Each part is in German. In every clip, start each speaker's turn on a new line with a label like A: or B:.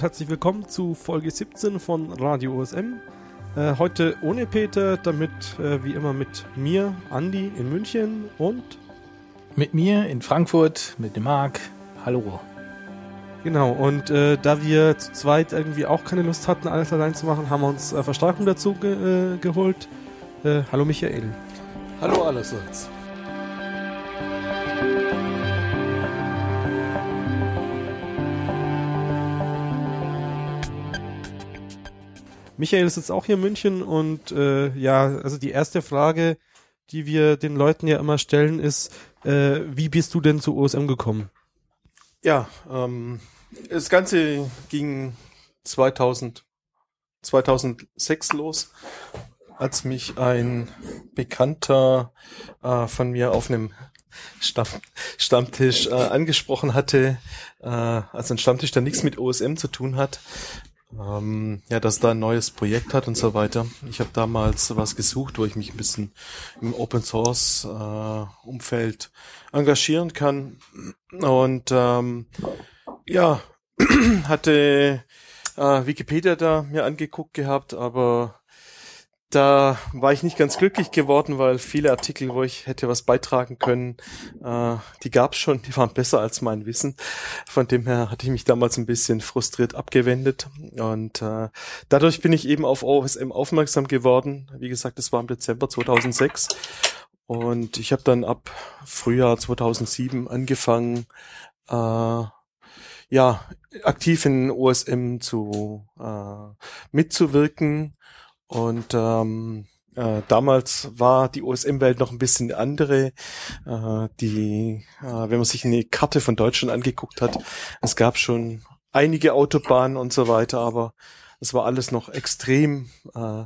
A: und herzlich willkommen zu Folge 17 von Radio OSM. Äh, heute ohne Peter, damit äh, wie immer mit mir, Andi in München und
B: mit mir in Frankfurt, mit dem Marc. Hallo.
A: Genau, und äh, da wir zu zweit irgendwie auch keine Lust hatten, alles allein zu machen, haben wir uns äh, Verstärkung dazu ge äh, geholt. Äh, hallo Michael.
C: Hallo allerseits.
A: Michael ist jetzt auch hier in München und äh, ja, also die erste Frage, die wir den Leuten ja immer stellen, ist, äh, wie bist du denn zu OSM gekommen?
C: Ja, ähm, das Ganze ging 2000, 2006 los, als mich ein Bekannter äh, von mir auf einem Stamm, Stammtisch äh, angesprochen hatte, äh, also ein Stammtisch, der nichts mit OSM zu tun hat, ähm, ja, dass da ein neues Projekt hat und so weiter. Ich habe damals was gesucht, wo ich mich ein bisschen im Open Source äh, Umfeld engagieren kann und ähm, ja hatte äh, Wikipedia da mir angeguckt gehabt, aber da war ich nicht ganz glücklich geworden, weil viele Artikel, wo ich hätte was beitragen können, äh, die gab's schon, die waren besser als mein Wissen. Von dem her hatte ich mich damals ein bisschen frustriert abgewendet und äh, dadurch bin ich eben auf OSM aufmerksam geworden. Wie gesagt, das war im Dezember 2006 und ich habe dann ab Frühjahr 2007 angefangen, äh, ja, aktiv in OSM zu äh, mitzuwirken und ähm, äh, damals war die OSM-Welt noch ein bisschen andere. Äh, die, äh, wenn man sich eine Karte von Deutschland angeguckt hat, es gab schon einige Autobahnen und so weiter, aber es war alles noch extrem äh,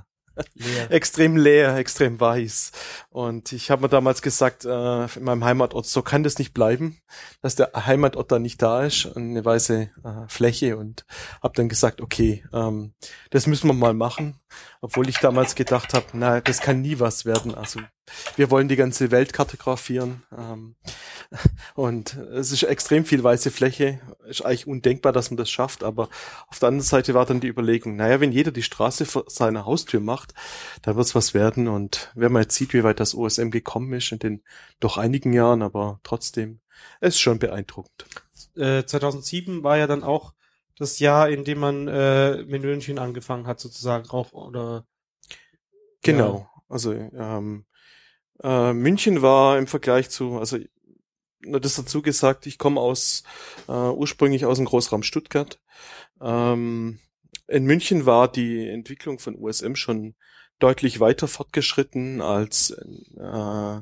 C: Leer. extrem leer, extrem weiß. Und ich habe mir damals gesagt, äh, in meinem Heimatort, so kann das nicht bleiben, dass der Heimatort da nicht da ist, eine weiße äh, Fläche und habe dann gesagt, okay, ähm, das müssen wir mal machen, obwohl ich damals gedacht habe, na, das kann nie was werden. Also wir wollen die ganze Welt kartografieren. Ähm, und es ist extrem viel weiße Fläche. Ist eigentlich undenkbar, dass man das schafft. Aber auf der anderen Seite war dann die Überlegung, naja, wenn jeder die Straße vor seiner Haustür macht, da wird's was werden. Und wenn man jetzt sieht, wie weit das OSM gekommen ist in den doch einigen Jahren, aber trotzdem, es ist schon beeindruckend.
A: Äh, 2007 war ja dann auch das Jahr, in dem man äh, mit München angefangen hat, sozusagen auch, oder?
C: Genau. Ja. Also ähm, äh, München war im Vergleich zu, also nur das dazu gesagt, ich komme aus äh, ursprünglich aus dem Großraum Stuttgart. Ähm, in München war die Entwicklung von USM schon deutlich weiter fortgeschritten als äh,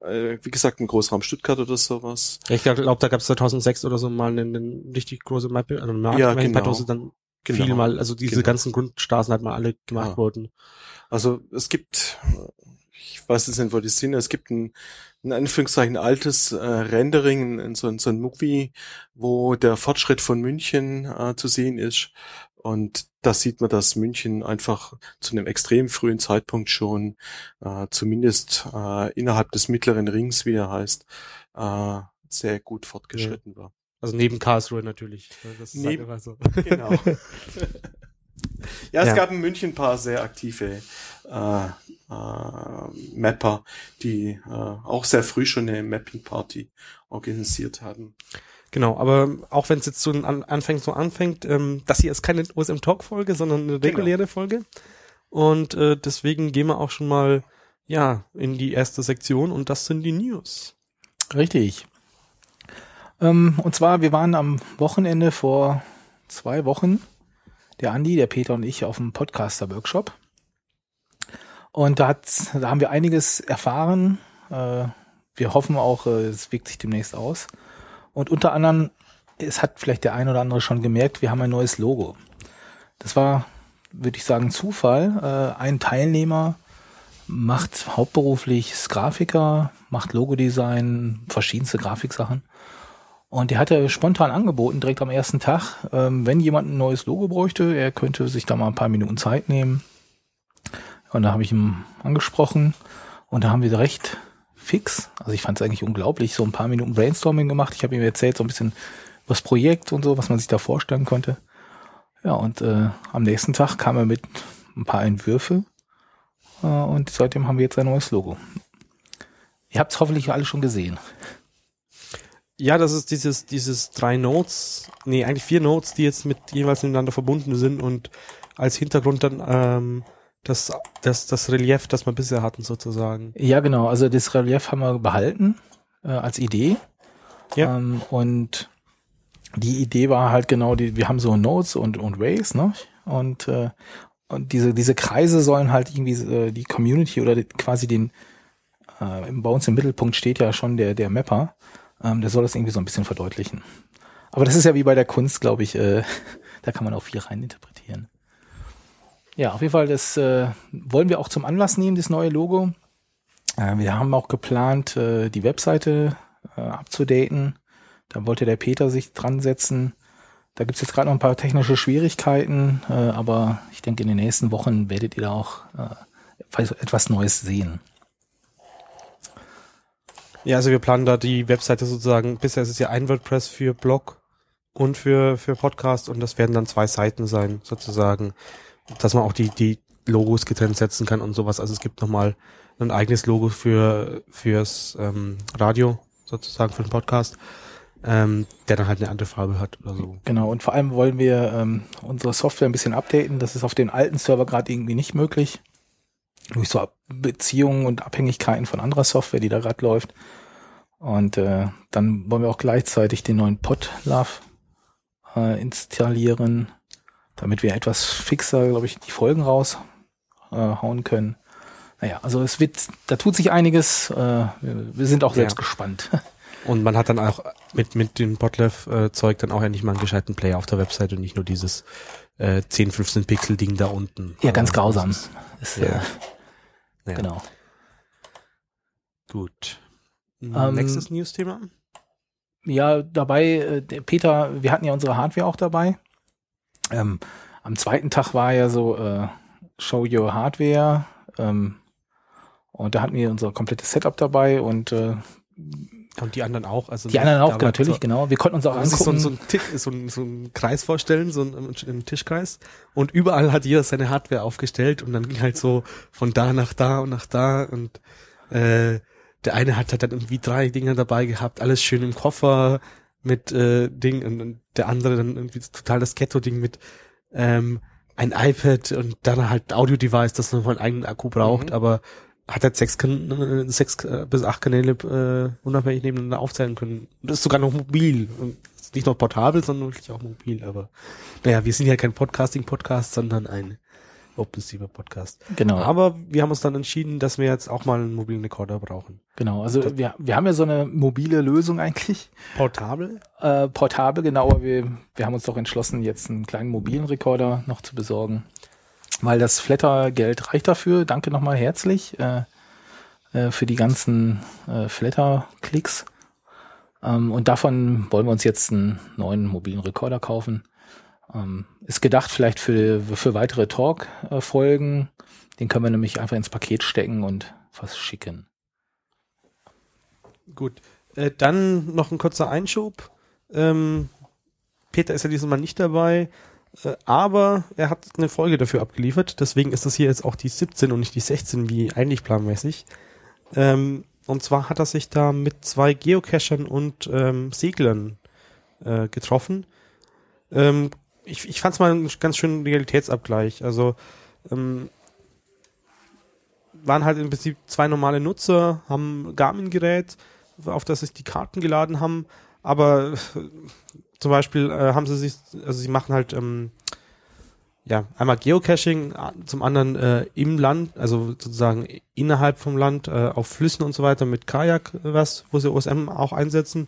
C: äh, wie gesagt, im Großraum Stuttgart oder sowas.
A: Ich glaube, da gab es 2006 oder so mal eine, eine richtig große Mappe, also
C: Markt, ja, genau.
A: dann genau. viel mal, also diese genau. ganzen Grundstraßen hat mal alle gemacht ja. worden.
C: Also es gibt ich weiß jetzt nicht, wo die sind. Es gibt ein, in Anführungszeichen altes äh, Rendering, in so, so ein Movie, wo der Fortschritt von München äh, zu sehen ist. Und da sieht man, dass München einfach zu einem extrem frühen Zeitpunkt schon, äh, zumindest äh, innerhalb des mittleren Rings, wie er heißt, äh, sehr gut fortgeschritten ja. war.
A: Also neben Karlsruhe natürlich.
C: Das ist halt neben, halt so. Genau. ja, es ja. gab in München ein paar sehr aktive äh, äh, Mapper, die äh, auch sehr früh schon eine Mapping-Party organisiert haben.
A: Genau, aber auch wenn es jetzt so an, anfängt, so anfängt, ähm, das hier ist keine OSM Talk-Folge, sondern eine genau. reguläre genau. Folge. Und äh, deswegen gehen wir auch schon mal ja in die erste Sektion und das sind die News.
B: Richtig. Ähm, und zwar, wir waren am Wochenende vor zwei Wochen, der Andi, der Peter und ich, auf dem Podcaster-Workshop. Und da, hat, da haben wir einiges erfahren. Äh, wir hoffen auch, äh, es wirkt sich demnächst aus. Und unter anderem, es hat vielleicht der ein oder andere schon gemerkt, wir haben ein neues Logo. Das war, würde ich sagen, Zufall. Äh, ein Teilnehmer macht hauptberuflich Grafiker, macht Logodesign, verschiedenste Grafiksachen. Und der hatte spontan angeboten, direkt am ersten Tag, ähm, wenn jemand ein neues Logo bräuchte, er könnte sich da mal ein paar Minuten Zeit nehmen, und da habe ich ihn angesprochen und da haben wir recht fix, also ich fand es eigentlich unglaublich, so ein paar Minuten Brainstorming gemacht. Ich habe ihm erzählt so ein bisschen was Projekt und so, was man sich da vorstellen konnte. Ja, und äh, am nächsten Tag kam er mit ein paar Entwürfe äh, und seitdem haben wir jetzt ein neues Logo. Ihr habt es hoffentlich alle schon gesehen.
A: Ja, das ist dieses, dieses drei Notes, nee, eigentlich vier Notes, die jetzt mit jeweils miteinander verbunden sind und als Hintergrund dann ähm, das, das, das Relief, das wir bisher hatten, sozusagen.
B: Ja, genau. Also das Relief haben wir behalten äh, als Idee.
A: Ja.
B: Ähm, und die Idee war halt genau, die, wir haben so Nodes und, und Ways, ne? Und, äh, und diese, diese Kreise sollen halt irgendwie äh, die Community oder die, quasi den, äh, bei uns im Mittelpunkt steht ja schon der, der Mapper, ähm, der soll das irgendwie so ein bisschen verdeutlichen. Aber das ist ja wie bei der Kunst, glaube ich, äh, da kann man auch viel reininterpretieren. Ja, auf jeden Fall, das äh, wollen wir auch zum Anlass nehmen, das neue Logo. Äh, wir haben auch geplant, äh, die Webseite äh, abzudaten. Da wollte der Peter sich dran setzen. Da gibt's jetzt gerade noch ein paar technische Schwierigkeiten, äh, aber ich denke, in den nächsten Wochen werdet ihr da auch äh, etwas Neues sehen.
A: Ja, also wir planen da die Webseite sozusagen, bisher ist es ja ein WordPress für Blog und für, für Podcast und das werden dann zwei Seiten sein, sozusagen, dass man auch die, die Logos getrennt setzen kann und sowas. Also es gibt nochmal ein eigenes Logo für, fürs ähm, Radio, sozusagen, für den Podcast, ähm, der dann halt eine andere Farbe hat oder so.
B: Genau, und vor allem wollen wir ähm, unsere Software ein bisschen updaten. Das ist auf den alten Server gerade irgendwie nicht möglich. Durch so Beziehungen und Abhängigkeiten von anderer Software, die da gerade läuft. Und äh, dann wollen wir auch gleichzeitig den neuen Podlove äh, installieren, damit wir etwas fixer, glaube ich, die Folgen raushauen äh, können. Naja, also es wird, da tut sich einiges. Äh, wir, sind auch selbst
A: Ja.
B: gespannt.
A: Und man hat dann auch mit, mit dem Podlev-Zeug dann auch endlich mal einen gescheiten Player auf der Website und nicht nur dieses äh, 10, 15 Pixel-Ding da unten.
B: ja, ganz
A: Aber
B: grausam.
A: das
B: Ist,
A: Ja.
B: äh,
A: Ja.
B: Genau.
A: Gut.
B: Ähm,
A: Nächstes News-Thema?
B: Ja, dabei, äh, Peter, wir hatten ja unsere Hardware auch dabei. Ähm, am zweiten Tag war ja so äh, Show Your Hardware. Ähm, und da hatten wir unser komplettes Setup dabei und äh,
A: Und die anderen auch. Also
B: die anderen auch, natürlich,
A: so,
B: genau. Wir konnten uns auch
A: sich so,
B: angucken.
A: so, ein Tisch, so, ein, so ein Kreis vorstellen, so ein, ein Tischkreis. Und überall hat jeder seine Hardware aufgestellt und dann ging halt so von da nach da und nach da und äh, der eine hat halt dann irgendwie drei Dinger dabei gehabt, alles schön im Koffer mit äh, Ding und, und der andere dann irgendwie total das Ghetto-Ding mit ähm, ein iPad und dann halt Audio-Device, das nochmal einen eigenen Akku braucht,
C: Mhm.
A: aber hat halt sechs, äh, sechs äh, bis acht Kanäle äh, unabhängig nebeneinander aufzählen können. Und das ist sogar noch mobil. Und nicht nur portabel, sondern wirklich auch mobil. Aber naja, wir sind ja kein Podcasting-Podcast, sondern ein OpenStreamer-Podcast.
B: genau,
A: Aber wir haben uns dann entschieden, dass wir jetzt auch mal einen mobilen Rekorder brauchen.
B: genau. Also wir, wir haben ja so eine mobile Lösung eigentlich.
A: Portabel?
B: Äh, portabel, genau, aber wir, wir haben uns doch entschlossen, jetzt einen kleinen mobilen Rekorder noch zu besorgen. Weil das Flatter-Geld reicht dafür. Danke nochmal herzlich äh, äh, für die ganzen äh, Flatter-Klicks. Ähm, und davon wollen wir uns jetzt einen neuen mobilen Rekorder kaufen. Ähm, ist gedacht vielleicht für, für weitere Talk-Folgen. Den können wir nämlich einfach ins Paket stecken und was schicken.
A: Gut. Äh, dann noch ein kurzer Einschub. Ähm, Peter ist ja dieses Mal nicht dabei, äh, aber er hat eine Folge dafür abgeliefert. Deswegen ist das hier jetzt auch die 17 und nicht die 16, wie eigentlich planmäßig. Ähm, und zwar hat er sich da mit zwei Geocachern und ähm, Seglern äh, getroffen. Ähm, ich ich fand es mal einen ganz schönen Realitätsabgleich. Also ähm, waren halt im Prinzip zwei normale Nutzer, haben Garmin-Gerät, auf das sich die Karten geladen haben, aber äh, zum Beispiel äh, haben sie sich, also sie machen halt ähm, ja einmal Geocaching, zum anderen äh, im Land, also sozusagen innerhalb vom Land, äh, auf Flüssen und so weiter mit Kajak, äh, was, wo sie OSM auch einsetzen.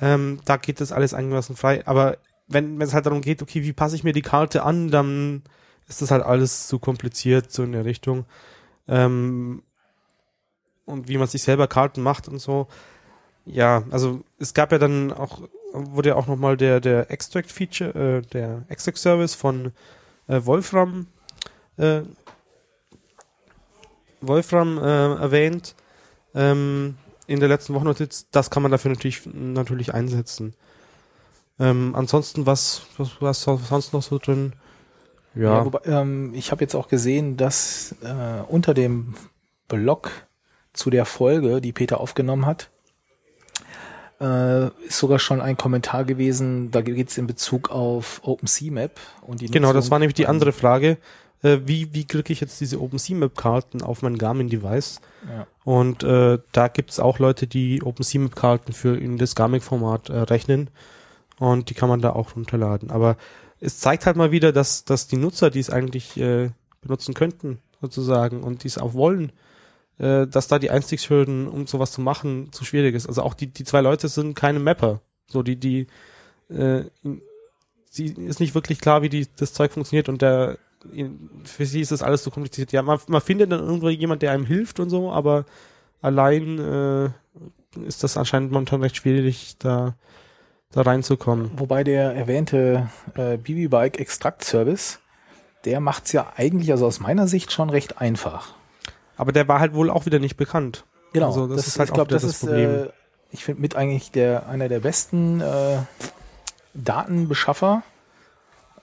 A: Ähm, da geht das alles einigermaßen frei, aber wenn es halt darum geht, okay, wie passe ich mir die Karte an, dann ist das halt alles zu kompliziert, so in der Richtung. Ähm, und wie man sich selber Karten macht und so. Ja, also es gab ja dann auch, wurde ja auch nochmal der, der Extract-Feature, äh, der Extract-Service von äh, Wolfram, äh, Wolfram äh, erwähnt ähm, in der letzten Wochennotiz. Das kann man dafür natürlich, natürlich einsetzen. Ähm, ansonsten, was, was, was sonst noch so drin?
B: Ja, ja wobei, ähm, ich habe jetzt auch gesehen, dass äh, unter dem Blog zu der Folge, die Peter aufgenommen hat, äh, ist sogar schon ein Kommentar gewesen, da geht es in Bezug auf OpenCMap und die
A: Genau, Nutzung das war nämlich die andere Frage. Äh, wie, wie kriege ich jetzt diese OpenCMap-Karten auf mein Garmin-Device? Ja. Und äh, da gibt es auch Leute, die OpenCMap-Karten für in das Garmin-Format äh, rechnen. Und die kann man da auch runterladen. Aber es zeigt halt mal wieder, dass, dass die Nutzer, die es eigentlich äh, benutzen könnten, sozusagen, und die es auch wollen, äh, dass da die Einstiegshürden, um sowas zu machen, zu schwierig ist. Also auch die, die zwei Leute sind keine Mapper. So, die, die, äh, sie ist nicht wirklich klar, wie die, das Zeug funktioniert und der, für sie ist das alles so kompliziert. Ja, man, man findet dann irgendwo jemand, der einem hilft und so, aber allein äh, ist das anscheinend momentan recht schwierig, da, da reinzukommen.
B: Wobei der erwähnte äh, BB-Bike Extract Service, der macht's ja eigentlich, also aus meiner Sicht schon recht einfach.
A: Aber der war halt wohl auch wieder nicht bekannt.
B: Genau. Also das, das ist halt ich glaube, das, das ist, Problem. Äh, ich finde mit eigentlich der einer der besten äh, Datenbeschaffer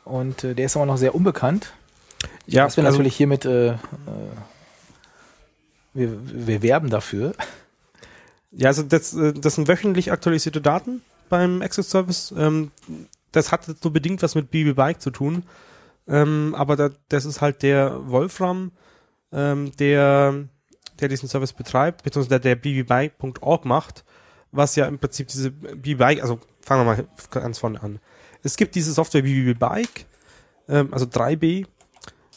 B: und äh, der ist aber noch sehr unbekannt. Ja, das wir also, natürlich hiermit äh, äh, wir, wir werben dafür.
A: Ja, also das, äh, das sind wöchentlich aktualisierte Daten beim Access Service. Ähm, das hat so bedingt was mit BB Bike zu tun. Ähm, aber da, das ist halt der Wolfram ähm, der, der diesen Service betreibt, beziehungsweise der, der bbike.org macht, was ja im Prinzip diese bbike, also fangen wir mal ganz vorne an. Es gibt diese Software bbike, ähm, also 3b,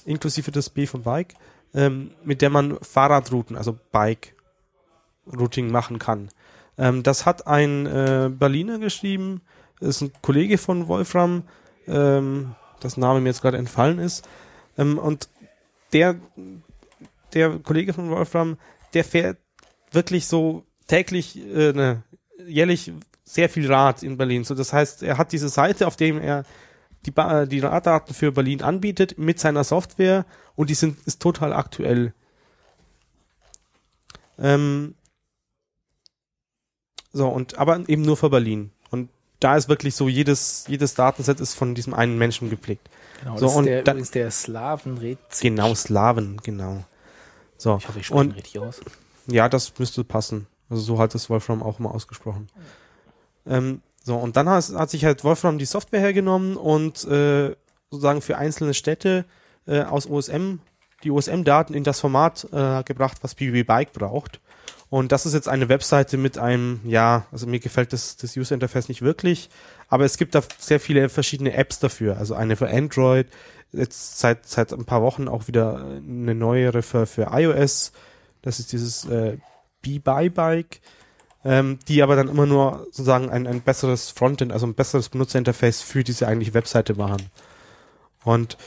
A: inklusive das B von Bike, ähm, mit der man Fahrradrouten, also Bike Routing machen kann. Ähm, das hat ein äh, Berliner geschrieben, ist ein Kollege von Wolfram, ähm, das Name mir jetzt gerade entfallen ist. Ähm, und der der Kollege von Wolfram, der fährt wirklich so täglich, äh, ne, jährlich sehr viel Rad in Berlin. So, das heißt, er hat diese Seite, auf dem er die, ba die Raddaten für Berlin anbietet mit seiner Software und die sind ist total aktuell. Ähm, so und aber eben nur für Berlin und da ist wirklich so jedes jedes Datenset ist von diesem einen Menschen gepflegt.
B: Genau,
A: so
B: das und ist der, dann, ist der Slaven
A: Genau Slaven, genau. So.
B: Ich hoffe, ich spreche richtig aus.
A: Ja, das müsste passen. Also so hat es Wolfram auch immer ausgesprochen. Ähm, so, und dann hat, hat, sich halt Wolfram die Software hergenommen und äh, sozusagen für einzelne Städte äh, aus OSM die OSM-Daten in das Format äh, gebracht, was BB Bike braucht. Und das ist jetzt eine Webseite mit einem, ja, also mir gefällt das, das User Interface nicht wirklich, aber es gibt da sehr viele verschiedene Apps dafür. Also eine für Android, jetzt seit, seit ein paar Wochen auch wieder eine neuere für, für iOS. Das ist dieses äh, Be-Buy-Bike, ähm, die aber dann immer nur sozusagen ein, ein besseres Frontend, also ein besseres Benutzerinterface für diese eigentliche Webseite machen. Und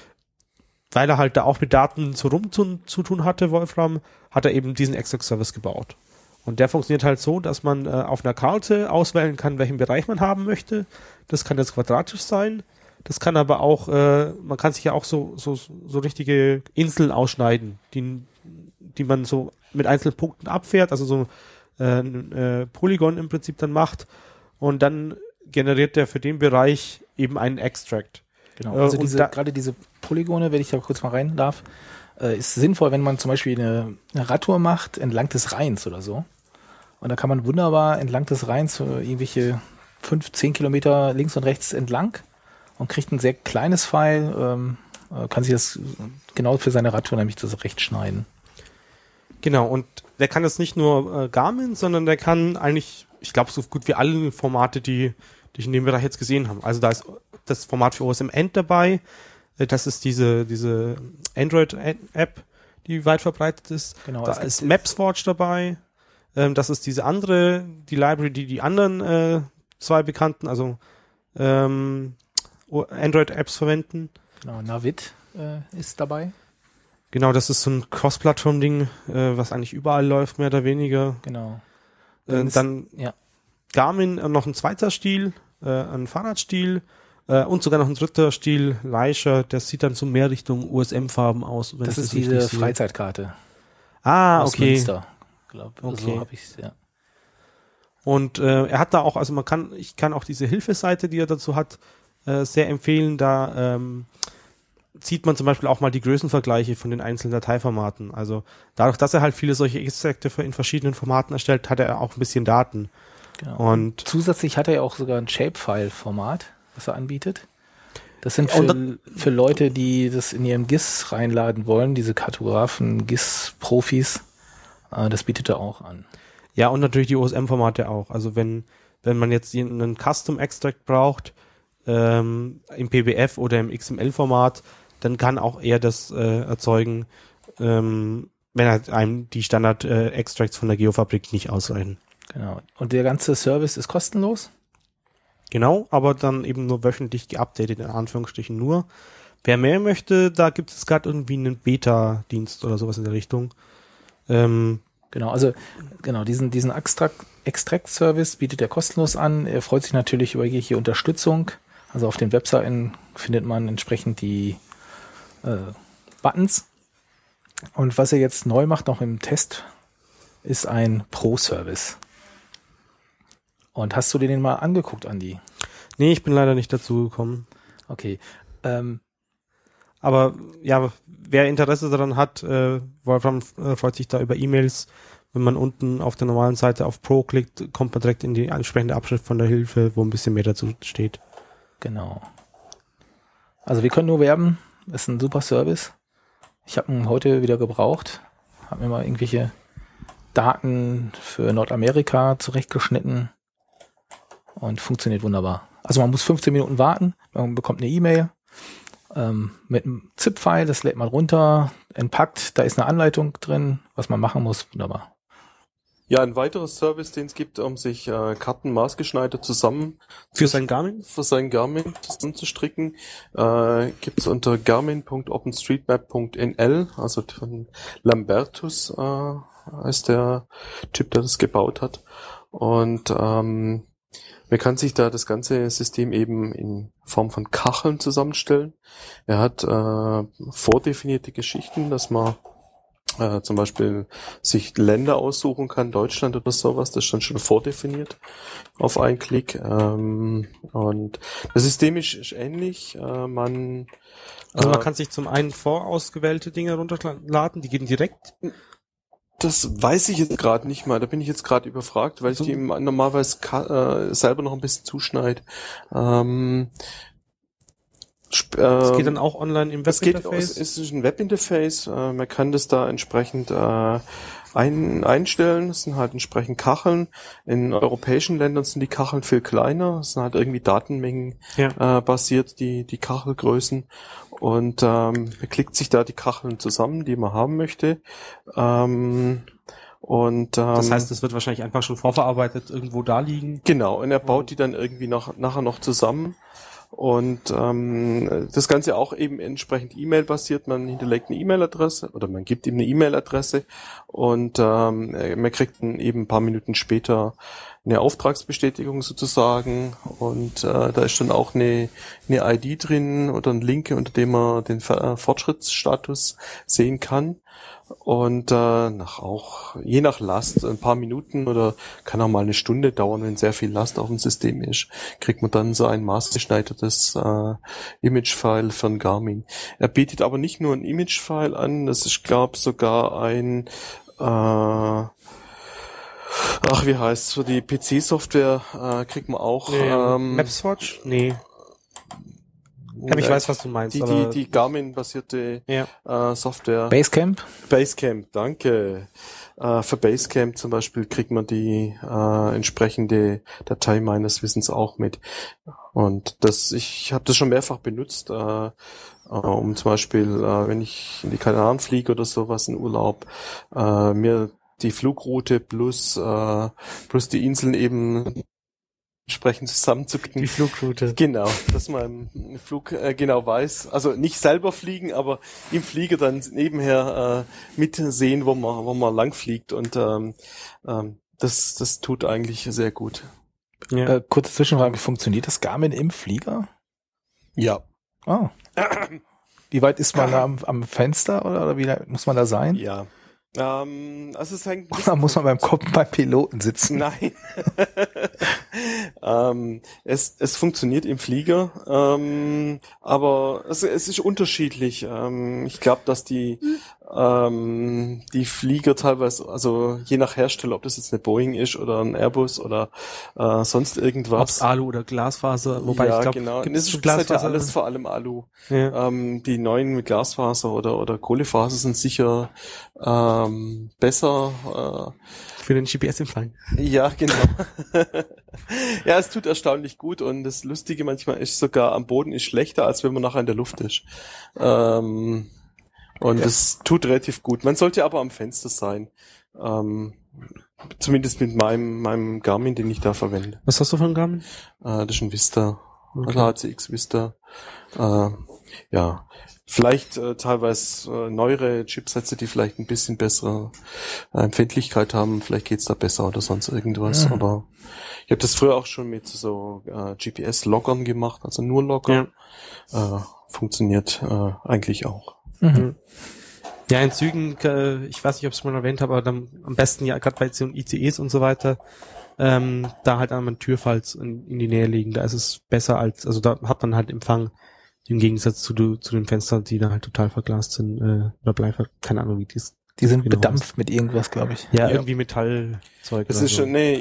A: weil er halt da auch mit Daten zu rum zu, zu tun hatte, Wolfram, hat er eben diesen Exec-Service gebaut. Und der funktioniert halt so, dass man äh, auf einer Karte auswählen kann, welchen Bereich man haben möchte. Das kann jetzt quadratisch sein. Das kann aber auch, äh, man kann sich ja auch so, so, so richtige Inseln ausschneiden, die, die man so mit einzelnen Punkten abfährt, also so äh, äh, Polygon im Prinzip dann macht. Und dann generiert der für den Bereich eben einen Extract.
B: Genau, also äh, diese, gerade diese Polygone, wenn ich da kurz mal rein darf, äh, ist sinnvoll, wenn man zum Beispiel eine, eine Radtour macht entlang des Rheins oder so. Und da kann man wunderbar entlang des Rheins so irgendwelche fünf, zehn Kilometer links und rechts entlang und kriegt ein sehr kleines Pfeil, ähm, äh, kann sich das genau für seine Radtour nämlich zurechtschneiden.
A: Genau, und der kann das nicht nur äh, Garmin, sondern der kann eigentlich, ich glaube, so gut wie alle Formate, die, die ich in dem Bereich jetzt gesehen habe. Also da ist das Format für OSM End dabei, äh, das ist diese, diese Android-App, die weit verbreitet ist. Genau, da ist MapsWatch dabei. Ähm, das ist diese andere, die Library, die die anderen äh, zwei bekannten, also ähm, Android-Apps verwenden.
B: Genau, Navid äh, ist dabei.
A: Genau, das ist so ein Cross-Plattform-Ding, äh, was eigentlich überall läuft, mehr oder weniger.
B: Genau.
A: Äh, dann ja. Garmin äh, noch ein zweiter Stil, äh, ein Fahrradstil äh, und sogar noch ein dritter Stil, Leischer, der sieht dann so mehr Richtung USM-Farben aus.
B: das ist diese Freizeitkarte.
A: Ah, okay.
B: Münster, glaub. Okay. So habe ich ja.
A: Und äh, er hat da auch, also man kann, ich kann auch diese Hilfeseite, die er dazu hat, äh, sehr empfehlen. Da ähm, sieht man zum Beispiel auch mal die Größenvergleiche von den einzelnen Dateiformaten. Also dadurch, dass er halt viele solche Extrakte in verschiedenen Formaten erstellt, hat er auch ein bisschen Daten.
B: Genau.
A: Und
B: zusätzlich hat er ja auch sogar ein Shapefile-Format, was er anbietet. Das sind für, für Leute, die das in ihrem GIS reinladen wollen, diese Kartografen, GIS-Profis. Äh, das bietet er auch an.
A: Ja, und natürlich die OSM-Formate auch. Also wenn, wenn man jetzt einen Custom Extract braucht, ähm, im PBF oder im XML-Format, dann kann auch er das äh, erzeugen, ähm, wenn halt einem die Standard-Extracts von der Geofabrik nicht ausreichen.
B: Genau. Und der ganze Service ist kostenlos?
A: Genau, aber dann eben nur wöchentlich geupdatet, in Anführungsstrichen nur. Wer mehr möchte, da gibt es gerade irgendwie einen Beta-Dienst oder sowas in der Richtung. Ähm,
B: Genau, also genau, diesen, diesen Extract-Service bietet er kostenlos an. Er freut sich natürlich über jegliche Unterstützung. Also auf den Webseiten findet man entsprechend die äh, Buttons. Und was er jetzt neu macht, noch im Test, ist ein Pro-Service. Und hast du dir den mal angeguckt, Andi?
A: nee, ich bin leider nicht dazu gekommen.
B: Okay. Ähm,
A: Aber ja, wer Interesse daran hat, äh, Wolfram äh, freut sich da über E-Mails. Wenn man unten auf der normalen Seite auf Pro klickt, kommt man direkt in die entsprechende Abschrift von der Hilfe, wo ein bisschen mehr dazu steht.
B: Genau. Also wir können nur werben. Ist ein super Service. Ich habe ihn heute wieder gebraucht. Habe mir mal irgendwelche Daten für Nordamerika zurechtgeschnitten und funktioniert wunderbar. Also man muss 15 Minuten warten, man bekommt eine E-Mail ähm, mit einem ZIP-File, das lädt man runter, entpackt, da ist eine Anleitung drin, was man machen muss, wunderbar.
C: Ja, ein weiterer Service, den es gibt, um sich äh, Karten maßgeschneidert zusammen
A: Für sein Garmin?
C: für sein Garmin zusammenzustricken, äh, gibt's unter garmin.openstreetmap.nl, also von Lambertus äh, ist der Typ, der das gebaut hat. Und ähm, man kann sich da das ganze System eben in Form von Kacheln zusammenstellen. Er hat äh, vordefinierte Geschichten, dass man äh, zum Beispiel sich Länder aussuchen kann, Deutschland oder sowas, das ist dann schon vordefiniert auf einen Klick. Ähm, und das System ist, ist ähnlich. Äh, man
A: Also man
C: äh,
A: kann sich zum einen vorausgewählte Dinge runterladen, die gehen direkt.
C: Das weiß ich jetzt gerade nicht mal. Da bin ich jetzt gerade überfragt, weil ich die normalerweise äh, selber noch ein bisschen zuschneide. Ähm,
A: Das
C: ähm,
A: geht dann auch online im
C: Es geht, es
A: Webinterface.
C: ist ein Webinterface. Äh, man kann das da entsprechend äh, ein, einstellen. Das sind halt entsprechend Kacheln. In europäischen Ländern sind die Kacheln viel kleiner. Das sind halt irgendwie Datenmengen
A: Ja.
C: äh, basiert, die, die Kachelgrößen. Und ähm, klickt sich da die Kacheln zusammen, die man haben möchte. Ähm, und ähm,
A: Das heißt, es wird wahrscheinlich einfach schon vorverarbeitet irgendwo da liegen.
C: Genau, und er baut die dann irgendwie noch, nachher noch zusammen. Und ähm, das Ganze auch eben entsprechend E-Mail-basiert. Man hinterlegt eine E-Mail-Adresse oder man gibt ihm eine E-Mail-Adresse und ähm, äh, man kriegt dann eben ein paar Minuten später eine Auftragsbestätigung sozusagen und äh, da ist dann auch eine, eine ID drin oder ein Link, unter dem man den äh, Fortschrittsstatus sehen kann. Und äh, nach auch je nach Last ein paar Minuten oder kann auch mal eine Stunde dauern, wenn sehr viel Last auf dem System ist, kriegt man dann so ein maßgeschneidertes äh, Image-File von Garmin. Er bietet aber nicht nur ein Image-File an, das ist glaube sogar ein äh, Ach, wie heißt für die PC-Software äh, kriegt man auch ähm,
A: Mapswatch? Nee. Aber ich weiß, was du meinst.
C: die, die, die Garmin-basierte
A: ja.
C: äh, Software.
B: Basecamp?
C: Basecamp, danke. Äh, für Basecamp zum Beispiel kriegt man die äh, entsprechende Datei meines Wissens auch mit. Und das, ich habe das schon mehrfach benutzt, äh, äh, um zum Beispiel, äh, wenn ich in die Kanaren fliege oder sowas in Urlaub, äh, mir die Flugroute plus äh, plus die Inseln eben entsprechend zusammenzuklicken.
A: Die Flugroute.
C: Genau, dass man im Flug äh, genau weiß, also nicht selber fliegen, aber im Flieger dann nebenher äh, mitsehen, wo man, wo man lang fliegt und ähm, ähm, das, das tut eigentlich sehr gut.
A: Ja.
B: Äh, kurze Zwischenfrage, funktioniert das Garmin im Flieger?
C: Ja.
B: Ah. Wie weit ist man da am, am Fenster oder, oder wie weit muss man da sein?
C: Ja. Ähm, also es hängt.
B: Da muss man beim Kopf beim Piloten sitzen.
C: Nein. ähm, es, es funktioniert im Flieger, ähm, aber es, es ist unterschiedlich. Ähm, ich glaube, dass die ähm, die Flieger teilweise, also je nach Hersteller, ob das jetzt eine Boeing ist oder ein Airbus oder äh, sonst irgendwas.
A: Ob's Alu oder Glasfaser, wobei
C: ja,
A: ich glaube,
C: genau.
A: schon
C: ist halt ja
A: Glasfaser?
C: alles vor allem Alu.
A: Ja.
C: Ähm, die neuen mit Glasfaser oder, oder Kohlefaser sind sicher ähm, besser.
A: Für den GPS-Empfang.
C: Äh, ja, genau. ja, es tut erstaunlich gut und das Lustige manchmal ist sogar am Boden ist schlechter, als wenn man nachher in der Luft ist. Ähm, und es tut relativ gut. Man sollte aber am Fenster sein. Ähm, zumindest mit meinem, meinem Garmin, den ich da verwende.
A: Was hast du von Garmin?
C: Äh, das ist ein Vista.
A: Okay.
C: Also HCX Vista. Äh, ja, vielleicht äh, teilweise äh, neuere Chipsätze, die vielleicht ein bisschen bessere äh, Empfindlichkeit haben. Vielleicht geht's da besser oder sonst irgendwas.
B: Mhm.
C: Aber ich habe das früher auch schon mit so äh, GPS-Loggern gemacht, also nur Logger. Äh, funktioniert äh, eigentlich auch.
B: Mhm.
A: Ja, in Zügen, äh, ich weiß nicht, ob ich es mal erwähnt habe, aber dann am besten ja, gerade bei so ICEs und so weiter, ähm, da halt einmal ein Türfalz in, in die Nähe legen. Da ist es besser als, also da hat man halt Empfang im Gegensatz zu, du- zu den Fenstern, die da halt total verglast sind, äh, oder Bleifer, keine Ahnung, wie dies.
B: Die sind
A: Genau.
B: bedampft mit irgendwas, glaube ich.
A: Ja,
C: Ja.
A: irgendwie Metallzeug.
C: Das
A: oder
C: ist
A: so.
C: eine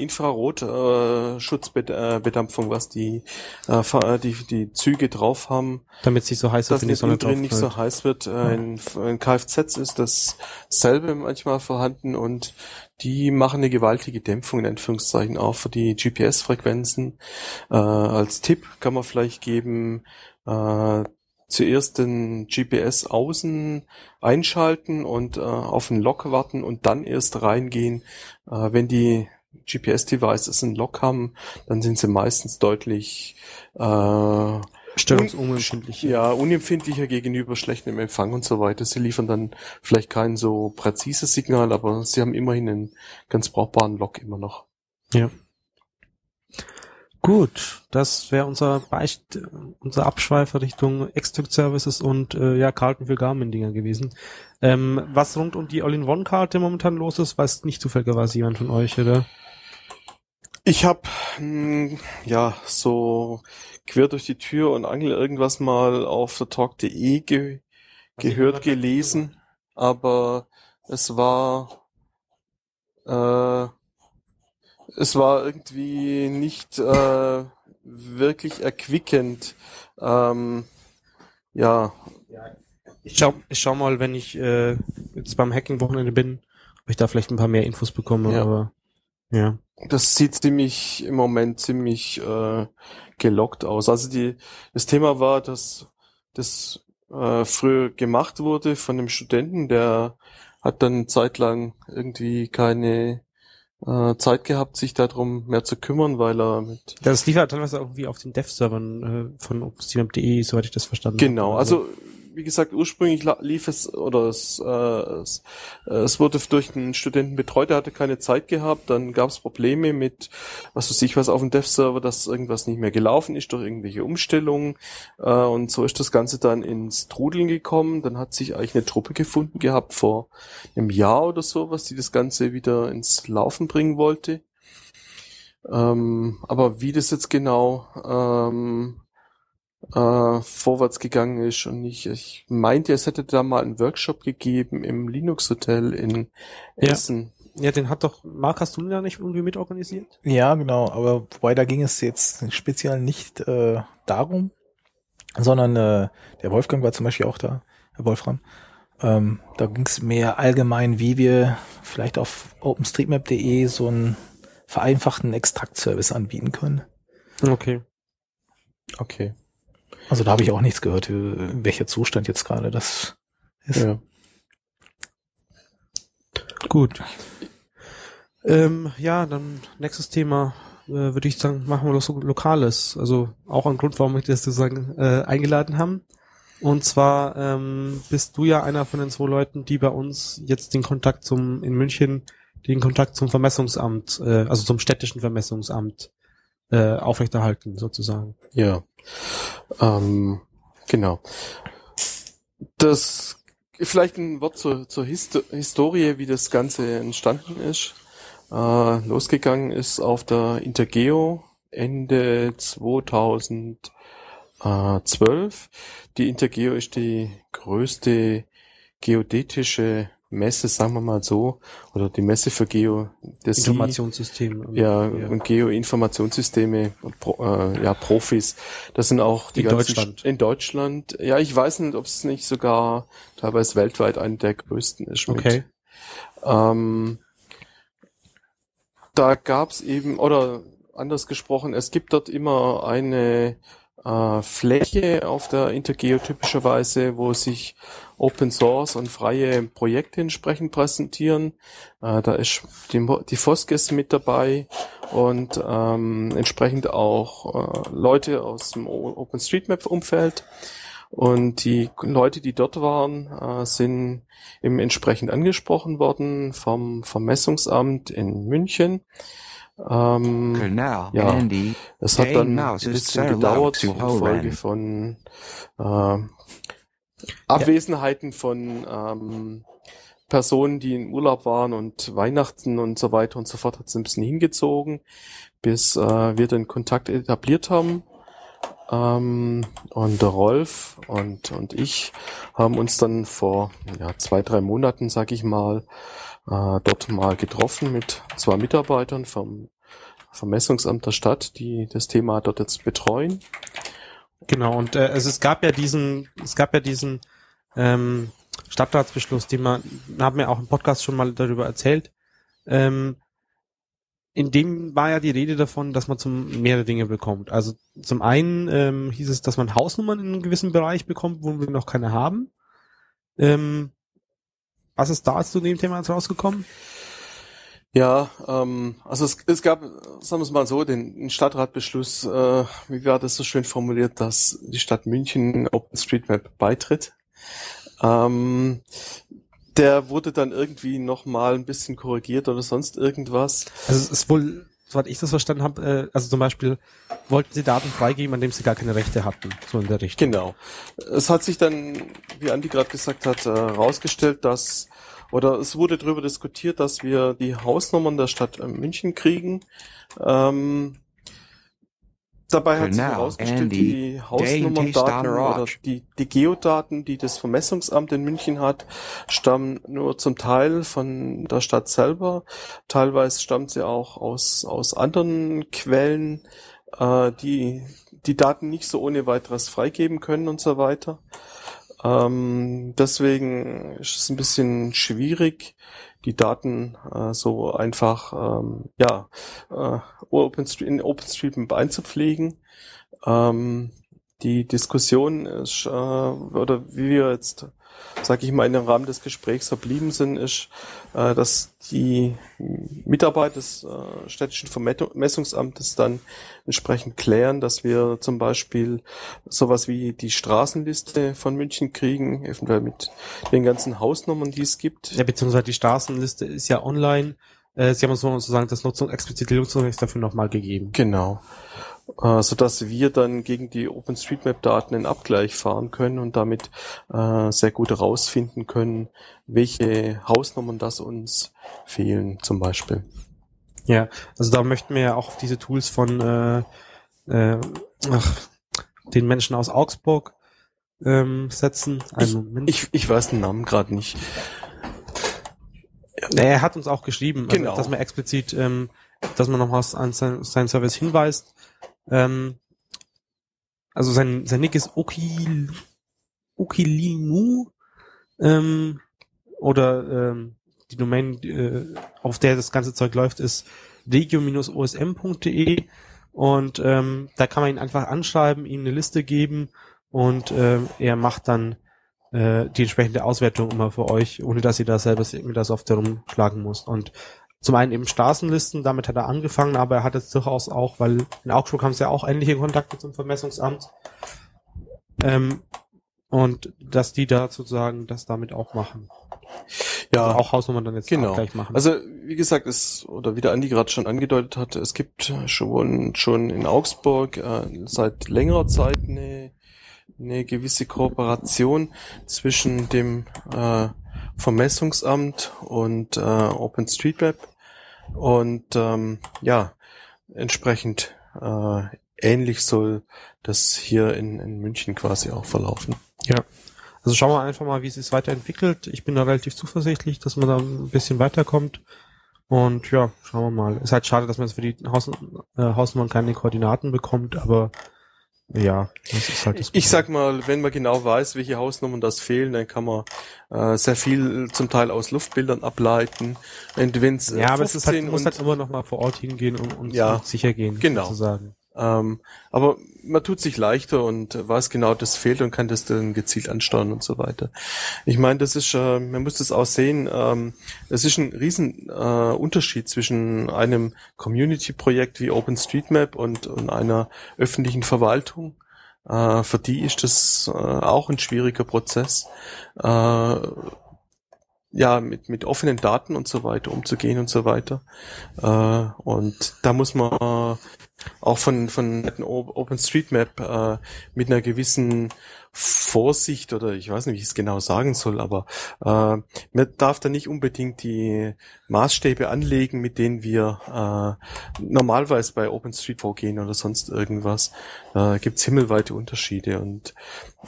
C: Infrarot-Schutzbedampfung, was die, äh, äh, die, die Züge drauf haben.
A: damit es nicht so heiß wird,
C: dass
A: wenn die
C: nicht
A: Sonne
C: drin nicht so heiß wird. Äh, In, in Kfz ist dasselbe manchmal vorhanden und die machen eine gewaltige Dämpfung in Anführungszeichen auch für die GPS-Frequenzen. Äh, als Tipp kann man vielleicht geben, äh, zuerst den GPS außen einschalten und äh, auf den Lock warten und dann erst reingehen. Äh, wenn die GPS-Devices einen Lock haben, dann sind sie meistens deutlich äh,
A: Störungsunempfindlich.
C: ja, unempfindlicher gegenüber schlechtem Empfang und so weiter. Sie liefern dann vielleicht kein so präzises Signal, aber sie haben immerhin einen ganz brauchbaren Log immer noch.
A: Gut, das wäre unser Beicht, unser Abschweifer Richtung Extract-Services und äh, ja, Karten für Garmin-Dinger gewesen. Ähm, was rund um die All-in-One-Karte momentan los ist, weiß nicht zufälligerweise jemand von euch, oder?
C: Ich habe ja so quer durch die Tür und Angel irgendwas mal auf der talk.de ge gehört, gelesen, aber es war äh, es war irgendwie nicht äh, wirklich erquickend. Ähm, ja,
A: Ich schau, ich schau mal, wenn ich äh, jetzt beim Hacking-Wochenende bin, ob ich da vielleicht ein paar mehr Infos bekomme,
C: Ja.
A: aber ja.
C: das sieht ziemlich im Moment ziemlich äh, gelockt aus. Also die das Thema war, dass das äh, früher gemacht wurde von einem Studenten, der hat dann zeitlang irgendwie keine äh, Zeit gehabt, sich darum mehr zu kümmern, weil er mit
A: Das lief ja teilweise irgendwie auf den Dev-Servern äh, von OpenStream.de, soweit ich das verstanden
C: Genau,
A: habe.
C: also wie gesagt, ursprünglich lief es oder es, äh, es, äh, es wurde durch einen Studenten betreut, der hatte keine Zeit gehabt, dann gab es Probleme mit, was weiß ich was, auf dem Dev-Server, dass irgendwas nicht mehr gelaufen ist durch irgendwelche Umstellungen. Äh, und so ist das Ganze dann ins Trudeln gekommen, dann hat sich eigentlich eine Truppe gefunden gehabt vor einem Jahr oder so, was die das Ganze wieder ins Laufen bringen wollte. Ähm, aber wie das jetzt genau ähm, äh, vorwärts gegangen ist und ich, ich meinte, es hätte da mal einen Workshop gegeben im Linux Hotel in
A: Ja.
C: Essen.
A: ja, den hat doch, Marc, hast du den da nicht irgendwie mitorganisiert?
B: Ja, genau, aber wobei da ging es jetzt speziell nicht äh, darum, sondern äh, der Wolfgang war zum Beispiel auch da, Herr Wolfram. Ähm, da ging es mehr allgemein, wie wir vielleicht auf openstreetmap.de so einen vereinfachten Extraktservice anbieten können.
A: Okay.
C: Okay.
B: Also da habe ich auch nichts gehört, äh, welcher Zustand jetzt gerade das ist.
C: Ja.
A: Gut. Ähm, ja, dann nächstes Thema äh, würde ich sagen, machen wir doch so Lokales. Also auch ein Grund, warum wir das sozusagen äh, eingeladen haben. Und zwar ähm, bist du ja einer von den zwei Leuten, die bei uns jetzt den Kontakt zum in München den Kontakt zum Vermessungsamt, äh, also zum städtischen Vermessungsamt äh, aufrechterhalten sozusagen.
C: Ja. Ähm, genau. Das Vielleicht ein Wort zur, zur Histo Historie, wie das Ganze entstanden ist. Äh, losgegangen ist auf der Intergeo Ende 2012. Die Intergeo ist die größte geodätische Messe, sagen wir mal so, oder die Messe für Geo
A: Informationssysteme.
C: Ja, ja, und Geo-Informationssysteme, äh, ja, Profis. Das sind auch die
A: in
C: ganzen
A: Deutschland.
C: in Deutschland. Ja, ich weiß nicht, ob es nicht sogar teilweise weltweit eine der größten ist. Mit.
A: Okay.
C: Ähm, da gab's eben, oder anders gesprochen, es gibt dort immer eine äh, Fläche auf der Intergeo typischerweise, wo sich Open Source und freie Projekte entsprechend präsentieren. Äh, da ist die, die Foskes mit dabei und ähm, entsprechend auch äh, Leute aus dem OpenStreetMap-Umfeld. Und die Leute, die dort waren, äh, sind eben entsprechend angesprochen worden vom Vermessungsamt in München. Ähm,
D: Genau,
C: ja,
D: Andy.
C: es hat dann ein bisschen gedauert, infolge
D: on.
C: von äh, Abwesenheiten von ähm, Personen, die in Urlaub waren und Weihnachten und so weiter und so fort, hat es ein bisschen hingezogen, bis äh, wir den Kontakt etabliert haben. Ähm, und Rolf und, und ich haben uns dann vor ja, zwei, drei Monaten, sag ich mal, äh, dort mal getroffen mit zwei Mitarbeitern vom Vermessungsamt der Stadt, die das Thema dort jetzt betreuen.
A: Genau, und äh, also es gab ja diesen, es gab ja diesen ähm, Stadtratsbeschluss, den man, haben wir auch im Podcast schon mal darüber erzählt. Ähm, in dem war ja die Rede davon, dass man zum mehrere Dinge bekommt. Also zum einen ähm, hieß es, dass man Hausnummern in einem gewissen Bereich bekommt, wo wir noch keine haben. Ähm, was ist da zu dem Thema jetzt rausgekommen?
C: Ja, ähm, also es, es gab, sagen wir es mal so, den, den Stadtratbeschluss, äh, wie war das so schön formuliert, dass die Stadt München OpenStreetMap beitritt. Ähm, der wurde dann irgendwie nochmal ein bisschen korrigiert oder sonst irgendwas.
A: Also es ist wohl, soweit ich das verstanden habe, äh, also zum Beispiel wollten sie Daten freigeben, an dem sie gar keine Rechte hatten, so in der Richtung.
C: Genau. Es hat sich dann, wie Andi gerade gesagt hat, herausgestellt, dass oder es wurde darüber diskutiert, dass wir die Hausnummern der Stadt äh, München kriegen. Ähm, dabei hat sich
D: Genau,
C: herausgestellt,
D: Andy,
C: die Hausnummerndaten oder die, die Geodaten, die das Vermessungsamt in München hat, stammen nur zum Teil von der Stadt selber. Teilweise stammt sie auch aus, aus anderen Quellen, äh, die die Daten nicht so ohne weiteres freigeben können und so weiter. Ähm, deswegen ist es ein bisschen schwierig, die Daten äh, so einfach ähm, ja äh, OpenStreet, in OpenStreetMap einzupflegen. Ähm, die Diskussion ist, äh, oder wie wir jetzt, sage ich mal, in dem Rahmen des Gesprächs verblieben sind, ist, äh, dass die Mitarbeiter des äh, städtischen Vermessungsamtes dann entsprechend klären, dass wir zum Beispiel sowas wie die Straßenliste von München kriegen, eventuell mit den ganzen Hausnummern, die es gibt.
A: Ja, beziehungsweise die Straßenliste ist ja online. Äh, sie haben uns sozusagen das Nutzung, explizite Nutzungsrecht dafür nochmal gegeben.
C: Genau. Äh, so dass wir dann gegen die OpenStreetMap-Daten in Abgleich fahren können und damit äh, sehr gut herausfinden können, welche Hausnummern das uns fehlen, zum Beispiel.
A: Ja, also da möchten wir ja auch auf diese Tools von äh, äh, ach, den Menschen aus Augsburg ähm, setzen. Einen
C: Ich, ich, ich weiß den Namen gerade nicht.
A: Er hat uns auch geschrieben, also,
C: Genau.
A: dass man explizit, ähm, dass man nochmals an sein, seinen Service hinweist. Ähm, also sein, sein Nick ist Okil, Okilinu ähm, oder ähm, die Domain, äh, auf der das ganze Zeug läuft, ist regio-osm.de und ähm, da kann man ihn einfach anschreiben, ihm eine Liste geben und ähm, er macht dann äh, die entsprechende Auswertung immer für euch, ohne dass ihr da selber mit der Software rumschlagen muss. Und zum einen eben Straßenlisten, damit hat er angefangen, aber er hat jetzt durchaus auch, weil in Augsburg haben sie ja auch ähnliche Kontakte zum Vermessungsamt. Ähm, und dass die da sozusagen das damit auch machen.
C: Ja,
A: Also auch Hausnummern dann jetzt
C: genau.
A: gleich machen.
C: Also wie gesagt, es oder wie der Andi gerade schon angedeutet hat, es gibt schon schon in Augsburg äh, seit längerer Zeit eine, eine gewisse Kooperation zwischen dem äh, Vermessungsamt und äh, OpenStreetMap und ähm, ja, entsprechend äh, ähnlich soll das hier in, in München quasi auch verlaufen.
A: Ja. Also schauen wir einfach mal, wie es sich weiterentwickelt. Ich bin da relativ zuversichtlich, dass man da ein bisschen weiterkommt. Und ja, schauen wir mal. Ist halt schade, dass man jetzt für die Haus, äh, Hausnummer keine Koordinaten bekommt, aber ja,
C: das ist halt das Ich sag mal, wenn man genau weiß, welche Hausnummern das fehlen, dann kann man äh, sehr viel zum Teil aus Luftbildern ableiten.
A: Und wenn's ja, aber es ist halt, muss halt immer noch mal vor Ort hingehen und, und
C: ja,
A: sicher gehen.
C: Genau. Sozusagen. Ähm, aber man tut sich leichter und weiß genau, das fehlt und kann das dann gezielt ansteuern und so weiter. Ich meine, das ist, äh, man muss das auch sehen, ähm, es ist ein riesen äh, Unterschied zwischen einem Community-Projekt wie OpenStreetMap und, und einer öffentlichen Verwaltung. Äh, für die ist das äh, auch ein schwieriger Prozess. Äh, ja, mit, mit offenen Daten und so weiter umzugehen und so weiter. Äh, und da muss man auch von, von OpenStreetMap äh, mit einer gewissen Vorsicht oder ich weiß nicht, wie ich es genau sagen soll, aber äh, man darf da nicht unbedingt die Maßstäbe anlegen, mit denen wir äh, normalerweise bei OpenStreet vorgehen oder sonst irgendwas. Äh, Gibt himmelweite Unterschiede und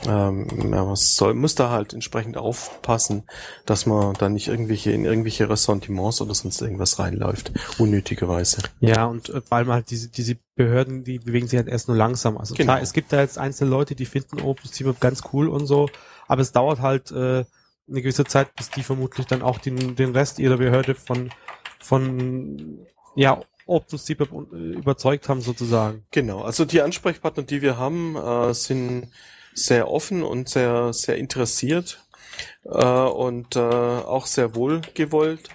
C: ähm, man soll, muss da halt entsprechend aufpassen, dass man da nicht irgendwelche in irgendwelche Ressentiments oder sonst irgendwas reinläuft, unnötigerweise.
A: Ja, und äh, man halt diese, diese Behörden, die bewegen sich halt erst nur langsam. Also genau. klar, es gibt da jetzt einzelne Leute, die finden OpenStreetMap ganz cool und so, aber es dauert halt äh, eine gewisse Zeit, bis die vermutlich dann auch den, den Rest ihrer Behörde von, von ja, OpenStreetMap äh, überzeugt haben sozusagen.
C: Genau, also die Ansprechpartner, die wir haben, äh, sind sehr offen und sehr, sehr interessiert äh, und äh, auch sehr wohlgewollt.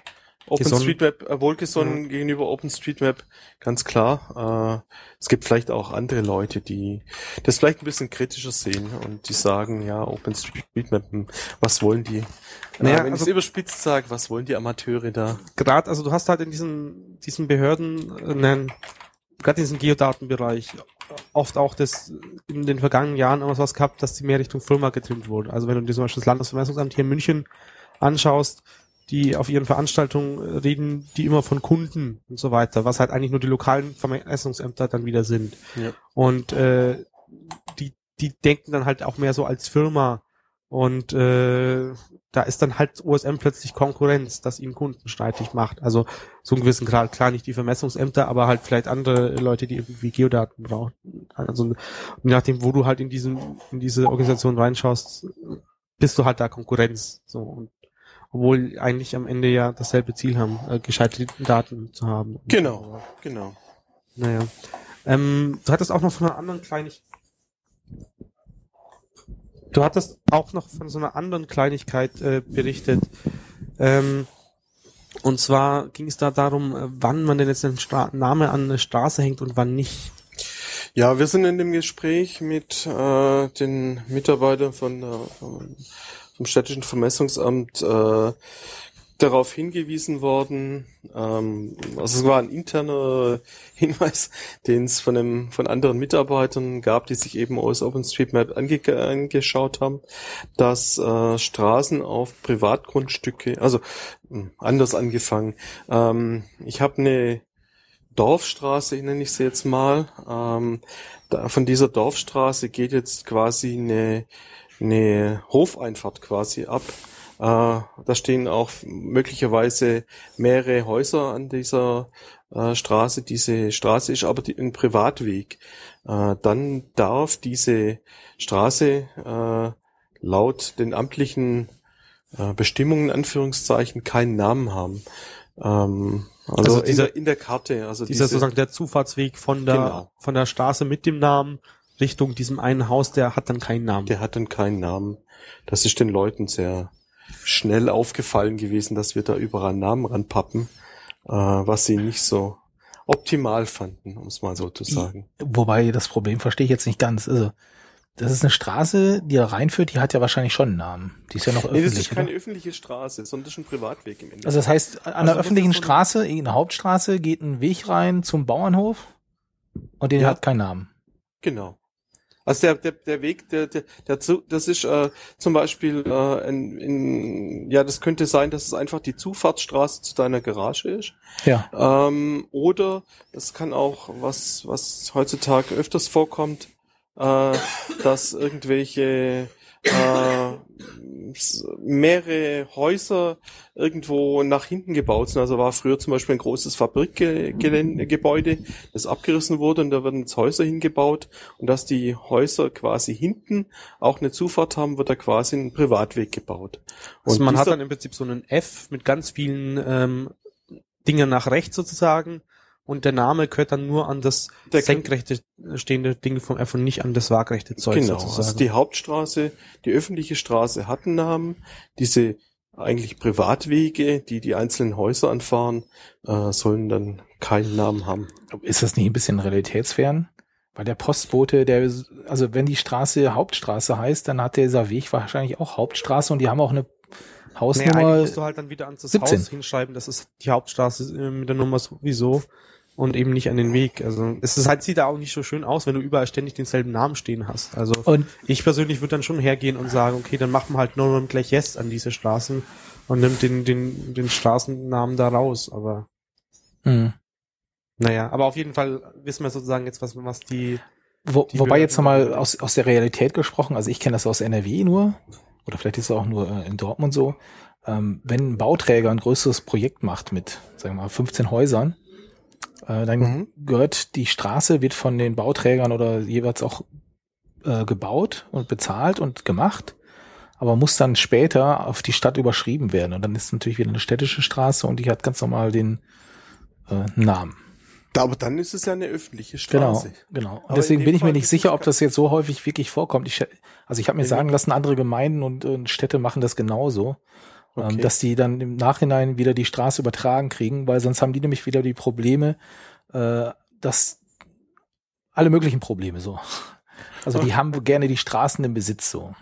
C: OpenStreetMap äh, wohlgesonnen mhm. gegenüber OpenStreetMap, ganz klar. Äh, es gibt vielleicht auch andere Leute, die das vielleicht ein bisschen kritischer sehen und die sagen, ja, OpenStreetMap, hm, was wollen die? Naja, äh, wenn also, ich überspitzt sage, was wollen die Amateure da?
A: Gerade, also du hast halt in diesen, diesen Behörden einen, gerade in diesem Geodatenbereich oft auch das in den vergangenen Jahren immer was gehabt, dass die mehr Richtung Firma getrimmt wurden. Also wenn du dir zum Beispiel das Landesvermessungsamt hier in München anschaust, die auf ihren Veranstaltungen reden, die immer von Kunden und so weiter, was halt eigentlich nur die lokalen Vermessungsämter dann wieder sind. Ja. Und äh, die, die denken dann halt auch mehr so als Firma und äh, da ist dann halt OSM plötzlich Konkurrenz, das ihnen Kunden streitig macht. Also so einen gewissen Grad, klar nicht die Vermessungsämter, aber halt vielleicht andere Leute, die irgendwie Geodaten brauchen. Also je nachdem, wo du halt in diesem, in diese Organisation reinschaust, bist du halt da Konkurrenz. So und obwohl eigentlich am Ende ja dasselbe Ziel haben, äh, gescheite Daten zu haben.
C: Genau, genau.
A: Naja. Ähm, du hattest auch noch von einer anderen Kleinigkeit. Du hattest auch noch von so einer anderen Kleinigkeit äh, berichtet. Ähm, und zwar ging es da darum, äh, wann man denn jetzt einen Stra Name an eine Straße hängt und wann nicht.
C: Ja, wir sind in dem Gespräch mit äh, den Mitarbeitern von, von vom städtischen Vermessungsamt äh, darauf hingewiesen worden. Ähm, also es war ein interner Hinweis, den es von einem, von anderen Mitarbeitern gab, die sich eben aus OpenStreetMap ange angeschaut haben, dass äh, Straßen auf Privatgrundstücke, also hm, anders angefangen. Ähm, ich habe eine Dorfstraße, nenne ich sie jetzt mal. Ähm, da, von dieser Dorfstraße geht jetzt quasi eine eine Hofeinfahrt quasi ab. Äh, da stehen auch möglicherweise mehrere Häuser an dieser äh, Straße. Diese Straße ist aber die, ein Privatweg. Äh, dann darf diese Straße äh, laut den amtlichen äh, Bestimmungen, Anführungszeichen, keinen Namen haben. Ähm,
A: also, also dieser, in, der, in der Karte. Also dieser diese, sozusagen der Zufahrtsweg von der, genau. von der Straße mit dem Namen Richtung diesem einen Haus, der hat dann keinen Namen.
C: Der hat dann keinen Namen. Das ist den Leuten sehr schnell aufgefallen gewesen, dass wir da überall Namen ranpappen, äh, was sie nicht so optimal fanden, um es mal so zu sagen.
B: Wobei das Problem verstehe ich jetzt nicht ganz. Also das ist eine Straße, die da reinführt, die hat ja wahrscheinlich schon einen Namen. Die ist ja noch öffentlich. Nee, das
C: ist keine oder? öffentliche Straße, sondern das ist ein Privatweg im
B: Endeffekt. Also das heißt, an also der öffentlichen Straße, in der Hauptstraße, geht ein Weg rein zum Bauernhof und den ja. hat keinen Namen.
C: Genau. Also der, der, der Weg, der, der, der zu, das ist äh, zum Beispiel äh, in, in, ja, das könnte sein, dass es einfach die Zufahrtsstraße zu deiner Garage ist.
B: Ja.
C: Ähm, oder es kann auch, was, was heutzutage öfters vorkommt, äh, dass irgendwelche äh, mehrere Häuser irgendwo nach hinten gebaut sind. Also war früher zum Beispiel ein großes Fabrikgebäude, das abgerissen wurde und da werden jetzt Häuser hingebaut. Und dass die Häuser quasi hinten auch eine Zufahrt haben, wird da quasi ein Privatweg gebaut.
A: Also
C: Und
A: man hat dann im Prinzip so einen F mit ganz vielen ähm, Dingen nach rechts sozusagen und der Name gehört dann nur an das
C: Der-
A: senkrechte stehende Ding vom F und nicht an das waagrechte Zeug
C: Genau,
A: sozusagen.
C: also die Hauptstraße, die öffentliche Straße hat einen Namen. Diese eigentlich Privatwege, die die einzelnen Häuser anfahren, äh, sollen dann keinen Namen haben.
B: Ist das nicht ein bisschen realitätsfern? Weil der Postbote, der, also wenn die Straße Hauptstraße heißt, dann hat dieser Weg wahrscheinlich auch Hauptstraße und die haben auch eine
A: Nee,
B: Hausnummer.
A: eigentlich musst du halt dann wieder ans das
B: 17.
A: Haus hinschreiben, das ist die Hauptstraße äh, mit der Nummer sowieso und eben nicht an den Weg. Also es ist halt, sieht da auch nicht so schön aus, wenn du überall ständig denselben Namen stehen hast. Also
B: und
A: ich persönlich würde dann schon hergehen und sagen, okay, dann machen wir halt nur noch gleich Yes an diese Straßen und nimmt den, den, den Straßennamen da raus. Aber
B: mh.
A: naja, aber auf jeden Fall wissen wir sozusagen jetzt, was, was die
B: Wo,
A: Die
B: wobei
A: Behörden-
B: jetzt nochmal aus, aus der Realität gesprochen, also ich kenne das aus NRW nur, oder vielleicht ist es auch nur äh, in Dortmund so, ähm, wenn ein Bauträger ein größeres Projekt macht mit, sagen wir mal, 15 Häusern, äh, dann
C: Mhm.
B: gehört die Straße, wird von den Bauträgern oder jeweils auch äh, gebaut und bezahlt und gemacht, aber muss dann später auf die Stadt überschrieben werden. Und dann ist natürlich wieder eine städtische Straße und die hat ganz normal den äh, Namen.
C: Aber dann ist es ja eine öffentliche
B: Genau,
C: Straße.
B: genau. Und
C: Aber
B: deswegen bin ich mir
C: Fall
B: nicht
C: ist
B: sicher, ob das jetzt so häufig wirklich vorkommt. Ich, also ich habe mir sagen lassen, andere Gemeinden und, äh, Städte machen das genauso, ähm,
C: Okay.
B: dass die dann im Nachhinein wieder die Straße übertragen kriegen, weil sonst haben die nämlich wieder die Probleme, äh, dass alle möglichen Probleme so. Also die haben gerne die Straßen im Besitz so.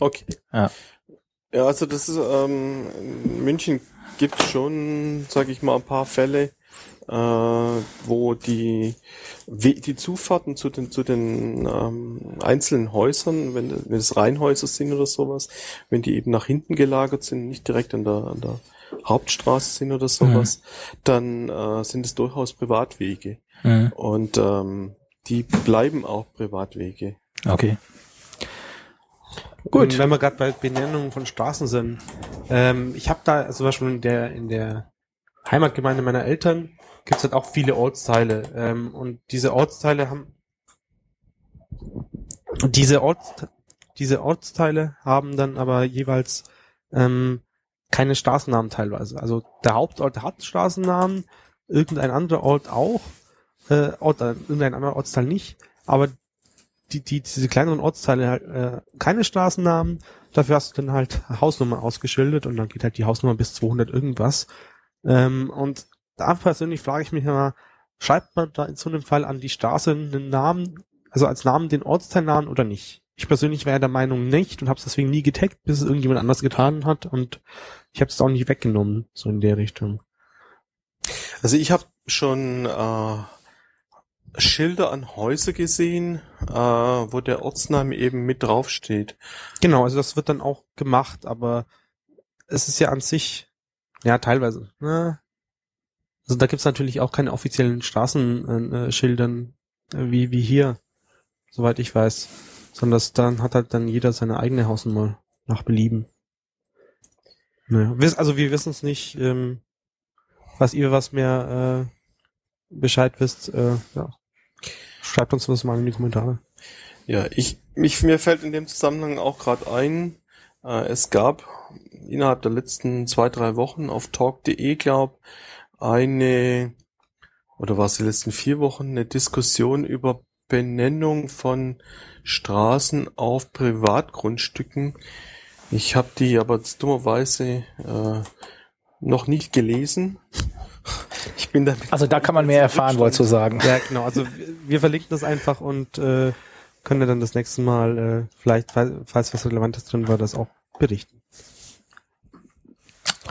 C: Okay.
B: Ja.
C: Ja, also das ist, ähm, in München gibt schon, sage ich mal, ein paar Fälle, äh, wo die, die Zufahrten zu den, zu den ähm, einzelnen Häusern, wenn, wenn es Reihenhäuser sind oder sowas, wenn die eben nach hinten gelagert sind, nicht direkt an der, an der Hauptstraße sind oder sowas, dann äh, sind es durchaus Privatwege.
B: Mhm.
C: Und ähm, die bleiben auch Privatwege.
B: Okay.
A: Gut.
B: Gut.
A: wenn wir gerade bei Benennungen von Straßen sind. Ähm, ich habe da zum Beispiel in der, in der Heimatgemeinde meiner Eltern gibt's halt auch viele Ortsteile. Ähm, und diese Ortsteile haben diese Orts, diese Ortsteile haben dann aber jeweils ähm, keine Straßennamen teilweise. Also der Hauptort hat Straßennamen, irgendein anderer Ort auch, äh, Ort, äh, irgendein anderer Ortsteil nicht, aber die, die, diese kleineren Ortsteile äh, keine Straßennamen, dafür hast du dann halt Hausnummer ausgeschildert und dann geht halt die Hausnummer bis 200 irgendwas. Ähm, und da persönlich frage ich mich immer, schreibt man da in so einem Fall an die Straße einen Namen, also als Namen den Ortsteilnamen oder nicht? Ich persönlich wäre der Meinung nicht und habe es deswegen nie getaggt, bis es irgendjemand anders getan hat und ich habe es auch nicht weggenommen, so in der Richtung.
C: Also ich habe schon äh, Schilder an Häuser gesehen, äh, wo der Ortsname eben mit draufsteht.
A: Genau, also das wird dann auch gemacht, aber es ist ja an sich, ja, teilweise. Ne? Also da gibt's natürlich auch keine offiziellen Straßenschildern äh, wie, wie hier, soweit ich weiß. Sondern das, dann hat halt dann jeder seine eigene Hausnummer nach Belieben. Naja, also wir wissen es nicht, ähm, was ihr was mehr äh, Bescheid wisst, äh, ja. Schreibt uns das mal in die Kommentare.
C: Ja, ich mich mir fällt in dem Zusammenhang auch gerade ein, äh, es gab innerhalb der letzten zwei drei Wochen auf talk.de glaub eine oder war es die letzten vier Wochen eine Diskussion über Benennung von Straßen auf Privatgrundstücken. Ich habe die aber dummerweise äh, noch nicht gelesen. Ich bin damit
B: Also da kann man mehr erfahren, wolltest du sagen.
A: Ja, genau. Also wir- verlinken das einfach und äh, können dann das nächste Mal äh, vielleicht, falls was Relevantes drin war, das auch berichten.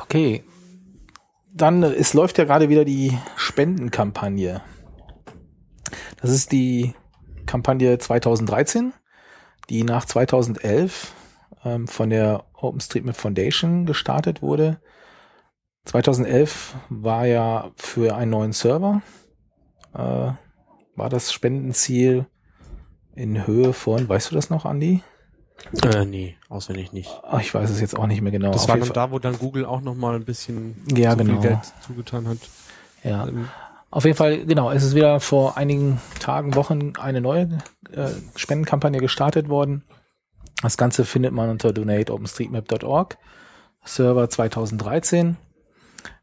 B: Okay. Dann, es läuft ja gerade wieder die Spendenkampagne. Das ist die Kampagne 2013. die nach 2011 ähm, von der OpenStreetMap Foundation gestartet wurde. 2011 war ja für einen neuen Server, äh, war das Spendenziel in Höhe von, weißt du das noch, Andi?
A: Äh, nee, auswendig nicht.
B: Ach, ich weiß es jetzt auch nicht mehr genau.
A: Das
B: Auf
A: war dann da, wo dann Google auch nochmal ein bisschen
B: Ja,
A: so
B: genau.
A: viel Geld zugetan hat.
B: Ja,
A: Ähm,
B: auf jeden Fall, genau, es ist wieder vor einigen Tagen, Wochen eine neue äh, Spendenkampagne gestartet worden. Das Ganze findet man unter donateopenstreetmap.org, Server 2013.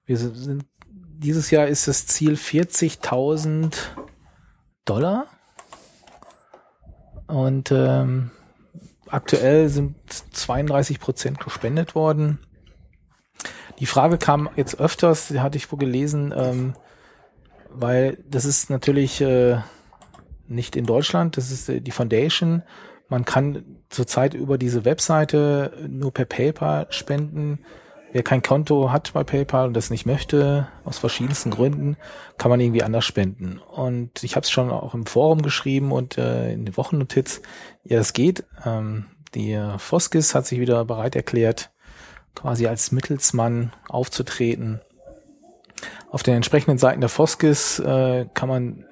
B: Wir sind, dieses Jahr ist das Ziel 40.000 Dollar. Und ähm, aktuell sind 32 Prozent gespendet worden. Die Frage kam jetzt öfters, die hatte ich wohl gelesen, ähm, weil das ist natürlich äh, nicht in Deutschland, das ist äh, die Foundation. Man kann zurzeit über diese Webseite nur per PayPal spenden. Wer kein Konto hat bei PayPal und das nicht möchte, aus verschiedensten Gründen, kann man irgendwie anders spenden. Und ich habe es schon auch im Forum geschrieben und äh, in der Wochennotiz, ja, das geht. Ähm, die Foskis hat sich wieder bereit erklärt, quasi als Mittelsmann aufzutreten. Auf den entsprechenden Seiten der Foskis äh, kann man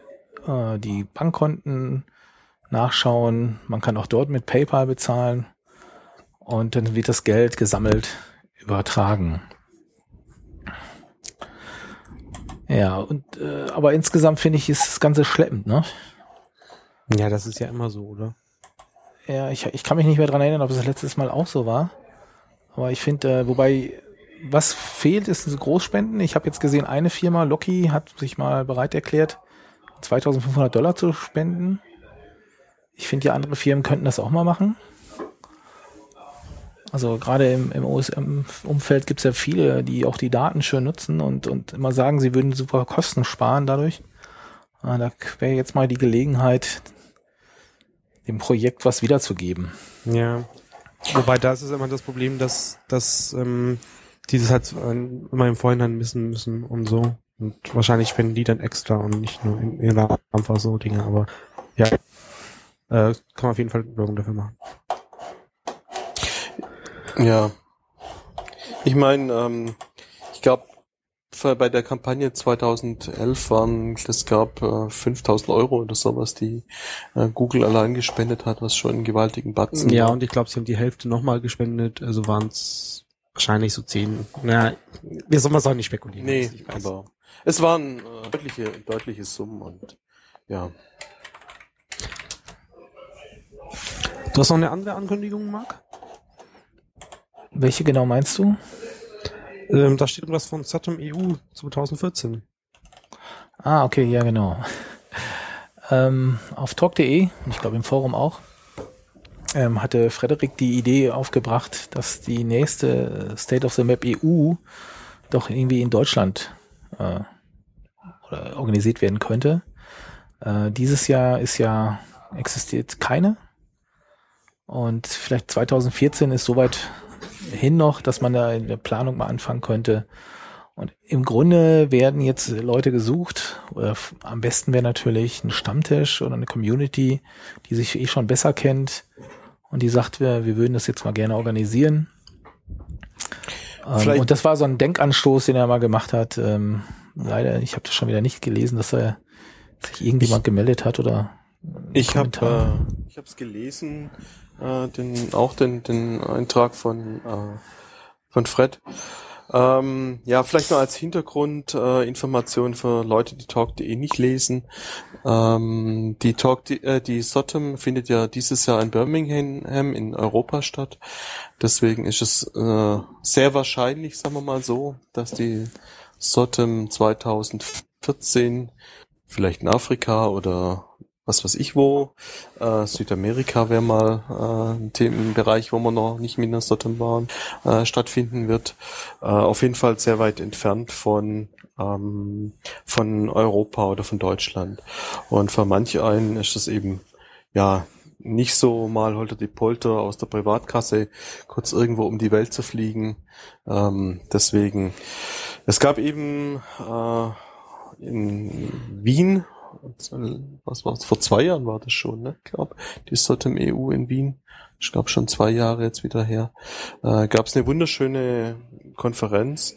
B: äh, die Bankkonten nachschauen. Man kann auch dort mit PayPal bezahlen und dann wird das Geld gesammelt übertragen. Ja, und äh, aber insgesamt finde ich, ist das Ganze schleppend, ne?
A: ja, das ist ja immer so, oder?
B: Ja, ich, ich kann mich nicht mehr dran erinnern, ob es das letztes Mal auch so war. Aber ich finde, äh, wobei, was fehlt, ist Großspenden. Ich habe jetzt gesehen, eine Firma, Locky, hat sich mal bereit erklärt, 2500 Dollar zu spenden. Ich finde, die andere Firmen könnten das auch mal machen. Also gerade im, im OSM-Umfeld gibt es ja viele, die auch die Daten schön nutzen und, und immer sagen, sie würden super Kosten sparen dadurch. Ah, Da wäre jetzt mal die Gelegenheit, dem Projekt was wiederzugeben.
A: Ja. Wobei da ist es immer das Problem, dass, dass ähm, die das halt äh, immer im Vorhinein wissen müssen und so. Und wahrscheinlich spenden die dann extra und nicht nur in ihrer einfach so Dinge, aber ja. Äh, kann man auf jeden Fall Werbung dafür machen.
C: Ja. Ich meine, ähm, ich glaube, bei der Kampagne 2011 waren, es gab äh, 5000 Euro oder sowas, die äh, Google allein gespendet hat, was schon einen gewaltigen Batzen
A: Ja,
C: war.
A: und ich glaube, sie haben die Hälfte nochmal gespendet, also waren es wahrscheinlich so zehn. Na, wir sollen es auch nicht spekulieren.
C: Nee,
A: ich weiß.
C: aber es waren äh, deutliche, deutliche Summen und ja.
A: Du hast noch eine andere Ankündigung, Marc?
B: Welche genau meinst du?
A: Ähm, da steht irgendwas von Saturn EU 2014.
B: Ah, okay, ja, genau. Ähm, auf talk.de, und ich glaube im Forum auch, ähm, hatte Frederik die Idee aufgebracht, dass die nächste State of the Map EU doch irgendwie in Deutschland äh, organisiert werden könnte. Äh, dieses Jahr ist ja existiert keine. Und vielleicht 2014 ist soweit hin noch, dass man da in der Planung mal anfangen könnte. Und im Grunde werden jetzt Leute gesucht, am besten wäre natürlich ein Stammtisch oder eine Community, die sich eh schon besser kennt und die sagt, wir, wir würden das jetzt mal gerne organisieren. Ähm,
C: Vielleicht-
B: und das war so ein Denkanstoß, den er mal gemacht hat. Ähm, leider, ich habe das schon wieder nicht gelesen, dass er sich irgendjemand gemeldet hat oder
C: Ich habe äh, ich habe es gelesen, äh, den auch den den Eintrag von äh, von Fred. Ähm, ja, vielleicht noch als Hintergrundinformation äh, Information für Leute, die Talk.de nicht lesen. Ähm, die Talk, äh, die Sottom findet ja dieses Jahr in Birmingham in Europa statt. Deswegen ist es äh, sehr wahrscheinlich, sagen wir mal so, dass die Sottom 2014 vielleicht in Afrika oder was weiß ich wo. Äh, Südamerika wäre mal äh, ein Themenbereich, wo wir noch nicht mit Minnesota waren, äh, stattfinden wird. Äh, auf jeden Fall sehr weit entfernt von ähm, von Europa oder von Deutschland. Und für manch einen ist das eben ja nicht so mal holter die Polter aus der Privatkasse kurz irgendwo um die Welt zu fliegen. Ähm, deswegen, es gab eben äh, in Wien was war Vor zwei Jahren war das schon, ne? Ich glaube, die Sotem EU in Wien. Ich glaube schon zwei Jahre jetzt wieder her. Äh, Gab es eine wunderschöne Konferenz.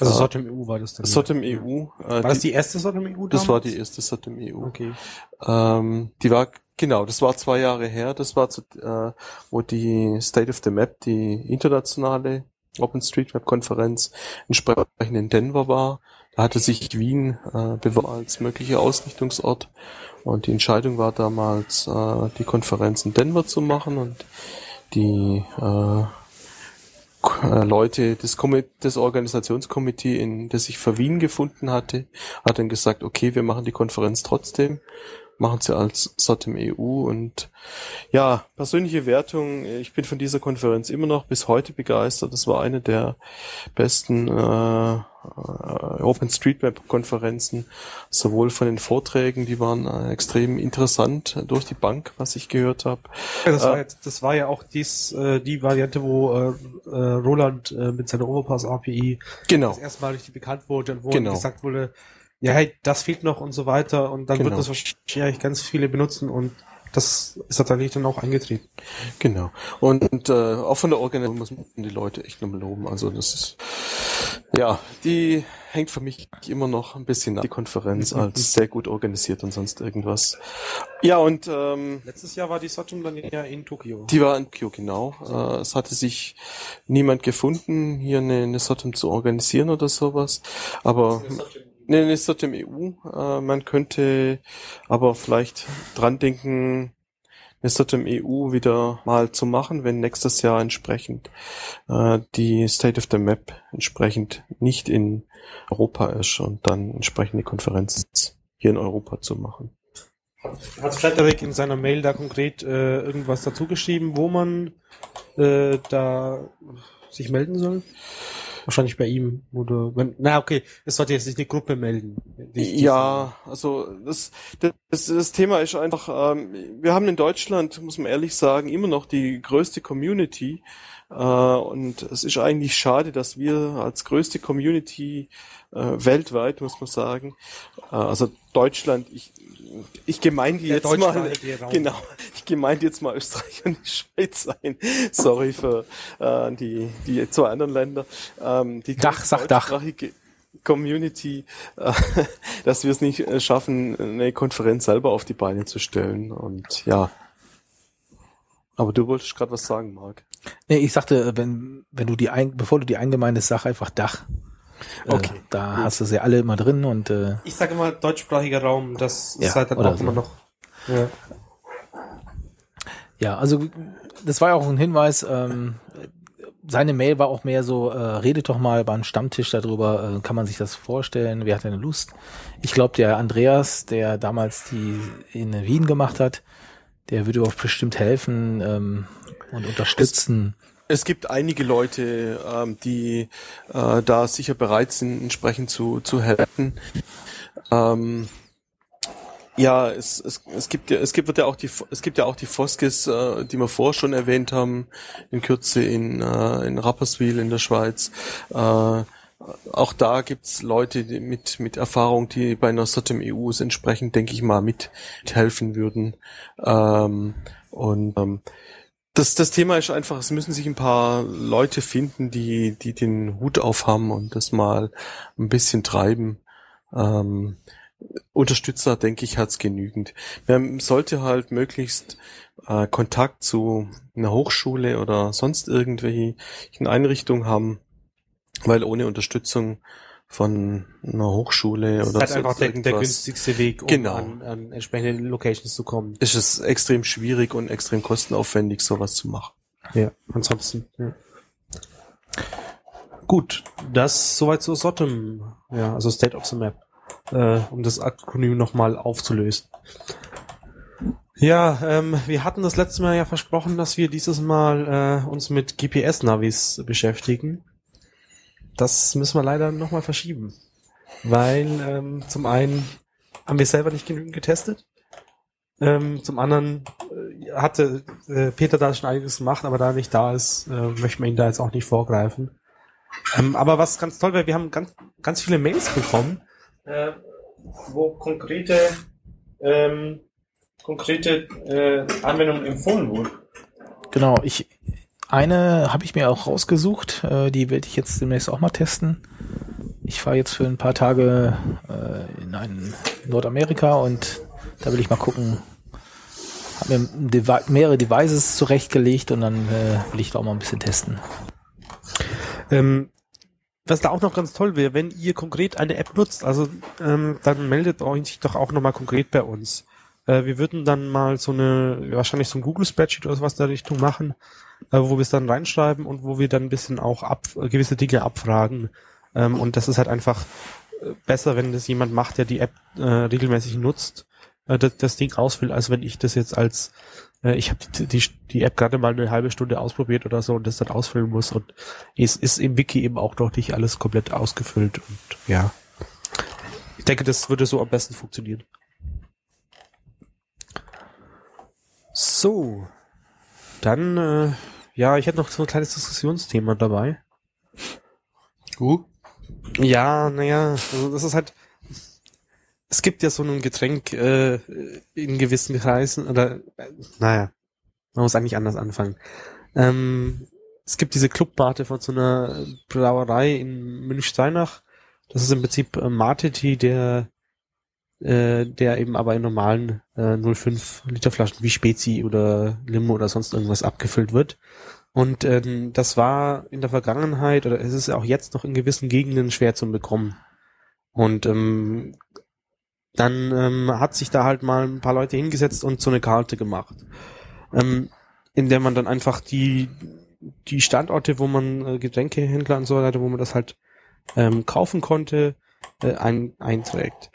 A: Also äh, Sotem EU war das
C: dann? Sotem EU.
A: Äh, war das die erste Sotem EU? Damals?
C: Das war die erste Sotem EU.
A: Okay.
C: Ähm, die war Genau, das war zwei Jahre her. Das war, zu, äh, wo die State of the Map, die internationale OpenStreetMap-Konferenz, entsprechend in Denver war. Hatte sich Wien äh, als möglicher Ausrichtungsort. Und die Entscheidung war damals, äh, die Konferenz in Denver zu machen. Und die äh, äh Leute des, des Organisationskomitees, in das sich für Wien gefunden hatte, hat dann gesagt, okay, wir machen die Konferenz trotzdem machen sie als SOT im EU und ja, persönliche Wertung, ich bin von dieser Konferenz immer noch bis heute begeistert. Das war eine der besten äh, äh OpenStreetMap-Konferenzen, sowohl von den Vorträgen, die waren äh, extrem interessant durch die Bank, was ich gehört habe.
A: Ja, das, äh, war jetzt, das war ja auch dies, äh, die Variante, wo äh, äh, Roland äh, mit seiner Overpass API
C: genau.
A: das erste Mal richtig bekannt wurde und wo
C: genau.
A: gesagt wurde, ja, hey, das fehlt noch und so weiter und dann genau. wird das wahrscheinlich ganz viele benutzen und das ist tatsächlich dann auch eingetreten.
C: Genau. Und äh, auch von der Organisation muss man die Leute echt nochmal loben. Also das ist ja, die hängt für mich immer noch ein bisschen nach die Konferenz als sehr gut organisiert und sonst irgendwas. Ja, und ähm,
A: letztes Jahr war die Sotum dann ja in Tokio.
C: Die war in Tokio, genau. Äh, es hatte sich niemand gefunden, hier eine, eine Sotum zu organisieren oder sowas. Aber Nee, nicht aus dem EU. Äh, man könnte aber vielleicht dran denken, eine SOTM EU wieder mal zu machen, wenn nächstes Jahr entsprechend äh, die State of the Map entsprechend nicht in Europa ist und dann entsprechende Konferenz hier in Europa zu machen.
A: Hat Frederik in seiner Mail da konkret äh, irgendwas dazu geschrieben, wo man äh, da sich melden soll? Wahrscheinlich bei ihm, oder, wenn, na, okay, es sollte jetzt nicht eine Gruppe melden.
C: Die, ja, also, das, das, das Thema ist einfach, ähm, wir haben in Deutschland, muss man ehrlich sagen, immer noch die größte Community, äh, und es ist eigentlich schade, dass wir als größte Community äh, weltweit, muss man sagen, äh, also Deutschland, ich, ich gemeinde jetzt mal, genau, ich gemeinde jetzt mal Österreich und die Schweiz ein. Sorry für äh, die die zwei anderen Länder.
B: Ähm, die Dach, sag Dach.
C: Community, äh, dass wir es nicht äh, schaffen, eine Konferenz selber auf die Beine zu stellen. Und ja. Aber du wolltest gerade was sagen, Marc.
B: Nee, ich sagte, wenn, wenn du die ein, bevor du die eingemeindest, sag einfach Dach. Äh, okay. Äh, da gut. hast du sie alle immer drin und äh,
A: ich sage immer deutschsprachiger Raum, das ja, ist halt dann auch so. immer noch. Ja.
B: ja, also das war ja auch ein Hinweis. Ähm, seine Mail war auch mehr so, äh, redet doch mal beim Stammtisch darüber, äh, kann man sich das vorstellen, wer hat denn Lust? Ich glaube, der Andreas, der damals die in Wien gemacht hat, der würde auch bestimmt helfen ähm, und unterstützen.
C: Es gibt einige Leute, ähm, die äh, da sicher bereit sind, entsprechend zu, zu helfen. Ähm, ja, es, es, es gibt ja, es gibt ja auch die, es gibt ja auch die Foskis, äh, die wir vorher schon erwähnt haben, in Kürze in, äh, in Rapperswil in der Schweiz. Äh, auch da gibt's Leute die mit, mit Erfahrung, die bei einer SOTM EU entsprechend, denke ich mal, mithelfen würden. Ähm, und ähm, das, das Thema ist einfach, es müssen sich ein paar Leute finden, die, die den Hut aufhaben und das mal ein bisschen treiben. Ähm, Unterstützer, denke ich, hat's genügend. Man sollte halt möglichst äh, Kontakt zu einer Hochschule oder sonst irgendwelchen Einrichtungen haben, weil ohne Unterstützung von einer Hochschule das oder
A: ist halt einfach der, der, günstigste Weg,
C: um genau.
A: an, an entsprechende Locations zu kommen.
C: Ist es extrem schwierig und extrem kostenaufwendig, sowas zu machen.
A: Ja, ansonsten. Ja. Gut, das soweit zu Sotem, ja, also State of the Map, äh, um das Akronym nochmal aufzulösen. Ja, ähm, wir hatten das letzte Mal ja versprochen, dass wir dieses Mal äh, uns mit GPS-Navis beschäftigen das müssen wir leider nochmal verschieben. Weil ähm, zum einen haben wir selber nicht genügend getestet. Ähm, zum anderen äh, hatte äh, Peter da schon einiges gemacht, aber da er nicht da ist, äh, möchten wir ihn da jetzt auch nicht vorgreifen. Ähm, aber was ganz toll wäre, wir haben ganz, ganz viele Mails bekommen, äh, wo konkrete ähm, konkrete äh, Anwendungen empfohlen wurden.
B: Genau, ich eine habe ich mir auch rausgesucht, äh, die werde ich jetzt demnächst auch mal testen. Ich fahre jetzt für ein paar Tage äh, in ein Nordamerika und da will ich mal gucken. Habe mir Devi mehrere Devices zurechtgelegt und dann äh, will ich da auch mal ein bisschen testen.
A: Ähm, was da auch noch ganz toll wäre, wenn ihr konkret eine App nutzt, also ähm, dann meldet euch doch auch nochmal konkret bei uns. Äh, wir würden dann mal so eine, wahrscheinlich so ein Google Spreadsheet oder sowas in der Richtung machen, äh, wo wir es dann reinschreiben und wo wir dann ein bisschen auch ab, gewisse Dinge abfragen. Ähm, und das ist halt einfach äh, besser, wenn das jemand macht, der die App äh, regelmäßig nutzt, äh, das, das Ding ausfüllt, als wenn ich das jetzt als äh, ich habe die, die, die App gerade mal eine halbe Stunde ausprobiert oder so und das dann ausfüllen muss und es ist im Wiki eben auch noch nicht alles komplett ausgefüllt und ja. Ich denke, das würde so am besten funktionieren. So. Dann, äh, ja, ich hätte noch so ein kleines Diskussionsthema dabei.
C: Uh.
A: Ja, naja, also das ist halt, es gibt ja so ein Getränk äh, in gewissen Kreisen, oder, äh, naja, man muss eigentlich anders anfangen. Ähm, es gibt diese Clubbarte von so einer Brauerei in Münchsteinach. Das ist im Prinzip äh, Mate-Tee, der äh, der eben aber in normalen äh, 05 Liter Flaschen wie Spezi oder Limo oder sonst irgendwas abgefüllt wird. Und ähm, das war in der Vergangenheit oder es ist auch jetzt noch in gewissen Gegenden schwer zu bekommen. Und ähm, dann ähm, hat sich da halt mal ein paar Leute hingesetzt und so eine Karte gemacht, ähm, in der man dann einfach die die Standorte, wo man äh, Getränkehändler und so weiter, wo man das halt ähm, kaufen konnte, äh, ein, einträgt.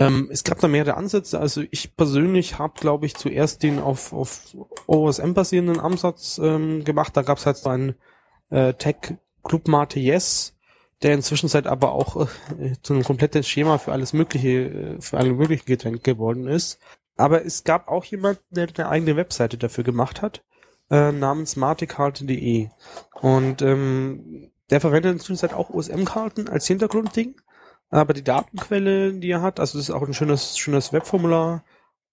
A: Ähm, es gab da mehrere Ansätze. Also ich persönlich habe, glaube ich, zuerst den auf, auf OSM basierenden Ansatz ähm, gemacht. Da gab es halt so einen äh, Tech Club Mate Yes, der inzwischen seit aber auch äh, zu einem kompletten Schema für alles mögliche, äh, für alle möglichen Getränke geworden ist. Aber es gab auch jemand, der eine eigene Webseite dafür gemacht hat, äh, namens matekarte.de. Und ähm, der verwendet inzwischen seit auch OSM-Karten als Hintergrundding aber die Datenquelle, die er hat, also das ist auch ein schönes, schönes Webformular.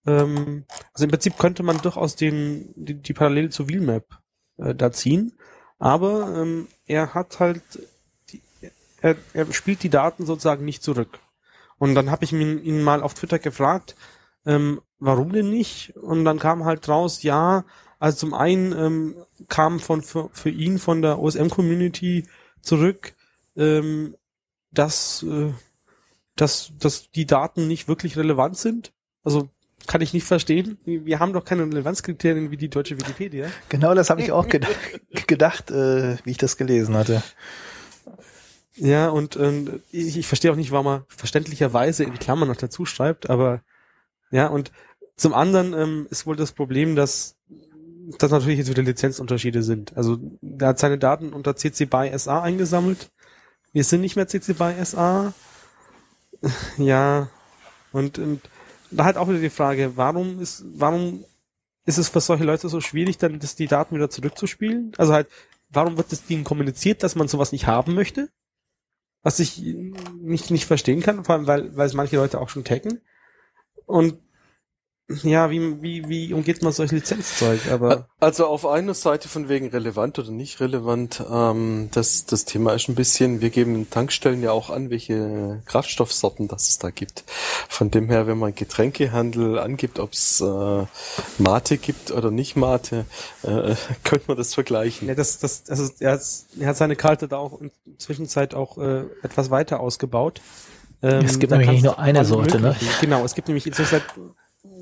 A: Ähm, also im Prinzip könnte man durchaus den, die, die Parallele zu Wheelmap äh, da ziehen, aber ähm, er hat halt, die, er, er spielt die Daten sozusagen nicht zurück. Und dann habe ich ihn, ihn mal auf Twitter gefragt, ähm, warum denn nicht? Und dann kam halt raus, ja, also zum einen ähm, kam von für, für ihn von der OSM-Community zurück, ähm, dass, äh, dass, dass die Daten nicht wirklich relevant sind. Also kann ich nicht verstehen. Wir haben doch keine Relevanzkriterien wie die deutsche Wikipedia.
B: Genau das habe ich auch ged gedacht, äh, wie ich das gelesen hatte.
A: Ja, und ähm, ich, ich verstehe auch nicht, warum er verständlicherweise in Klammern noch dazu schreibt, aber ja, und zum anderen ähm, ist wohl das Problem, dass dass natürlich jetzt wieder Lizenzunterschiede sind. Also er hat seine Daten unter CC BY SA eingesammelt wir sind nicht mehr CC BY SA. Ja, und, und da halt auch wieder die Frage, warum ist, warum ist es für solche Leute so schwierig, dann das, die Daten wieder zurückzuspielen? Also halt, warum wird das Ding kommuniziert, dass man sowas nicht haben möchte? Was ich nicht, nicht verstehen kann, vor allem, weil, weil es manche Leute auch schon taggen. Und ja, wie, wie, wie umgeht man solch Lizenzzeug? Aber
C: also auf einer Seite von wegen relevant oder nicht relevant, ähm, das, das Thema ist ein bisschen, wir geben in Tankstellen ja auch an, welche Kraftstoffsorten das es da gibt. Von dem her, wenn man Getränkehandel angibt, ob es äh, Mate gibt oder nicht Mate, äh, könnte man das vergleichen.
A: Ja, das, das, also er, hat, er hat seine Karte da auch in Zwischenzeit auch äh, etwas weiter ausgeistbaut.
B: Ähm, es gibt nämlich nicht nur eine Sorte, ne?
A: Genau, es gibt nämlich inzwischen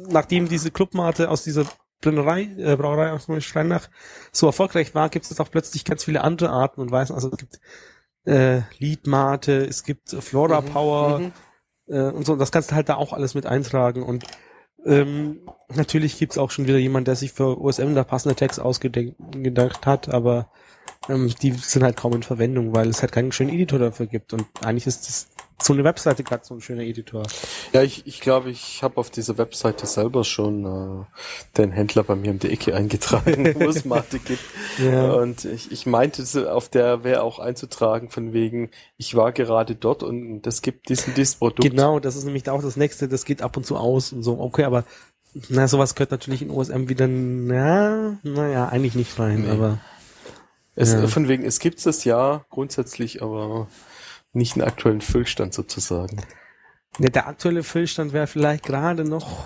A: nachdem diese Clubmate aus dieser Brennerei, äh, Brauerei aus Steinach so erfolgreich war, gibt es auch plötzlich ganz viele andere Arten und Weisen. Also es gibt äh, Leadmate, es gibt Flora mhm, Power mhm. äh, und so. Das kannst du halt da auch alles mit eintragen. Und ähm, natürlich gibt's auch schon wieder jemand, der sich für OSM da passende Tags ausgedacht hat, aber ähm, die sind halt kaum in Verwendung, weil es halt keinen schönen Editor dafür gibt. Und eigentlich ist das so eine Webseite gerade so ein schöner Editor.
C: Ja, ich ich, glaube, ich habe auf dieser Webseite selber schon äh, den Händler bei mir um die Ecke eingetragen, wo es Mate gibt. Ja. Und ich, ich meinte, auf der wäre auch einzutragen, von wegen, ich war gerade dort und das gibt diesen dieses Produkt.
A: Genau, das ist nämlich auch das nächste, das geht ab und zu aus und so. Okay, aber na, sowas gehört natürlich in OSM wieder, na, naja, eigentlich nicht rein, nee. aber.
C: Es, ja. Von wegen, es gibt es ja grundsätzlich, aber nicht einen aktuellen Füllstand sozusagen.
A: Ja, der aktuelle Füllstand wäre vielleicht gerade noch.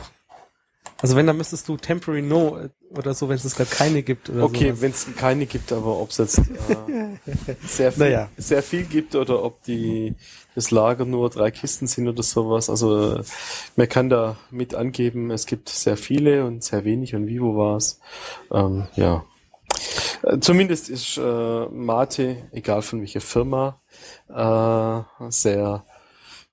A: Also wenn, dann müsstest du Temporary No äh, oder so, wenn es gerade keine gibt. Oder
C: okay, wenn es keine gibt, aber ob es jetzt äh, sehr, viel, naja. sehr viel gibt oder ob die das Lager nur drei Kisten sind oder sowas. Also man kann da mit angeben, es gibt sehr viele und sehr wenig und wie wo war es. Ähm, ja. Äh, zumindest ist äh, Mate, egal von welcher Firma, äh, sehr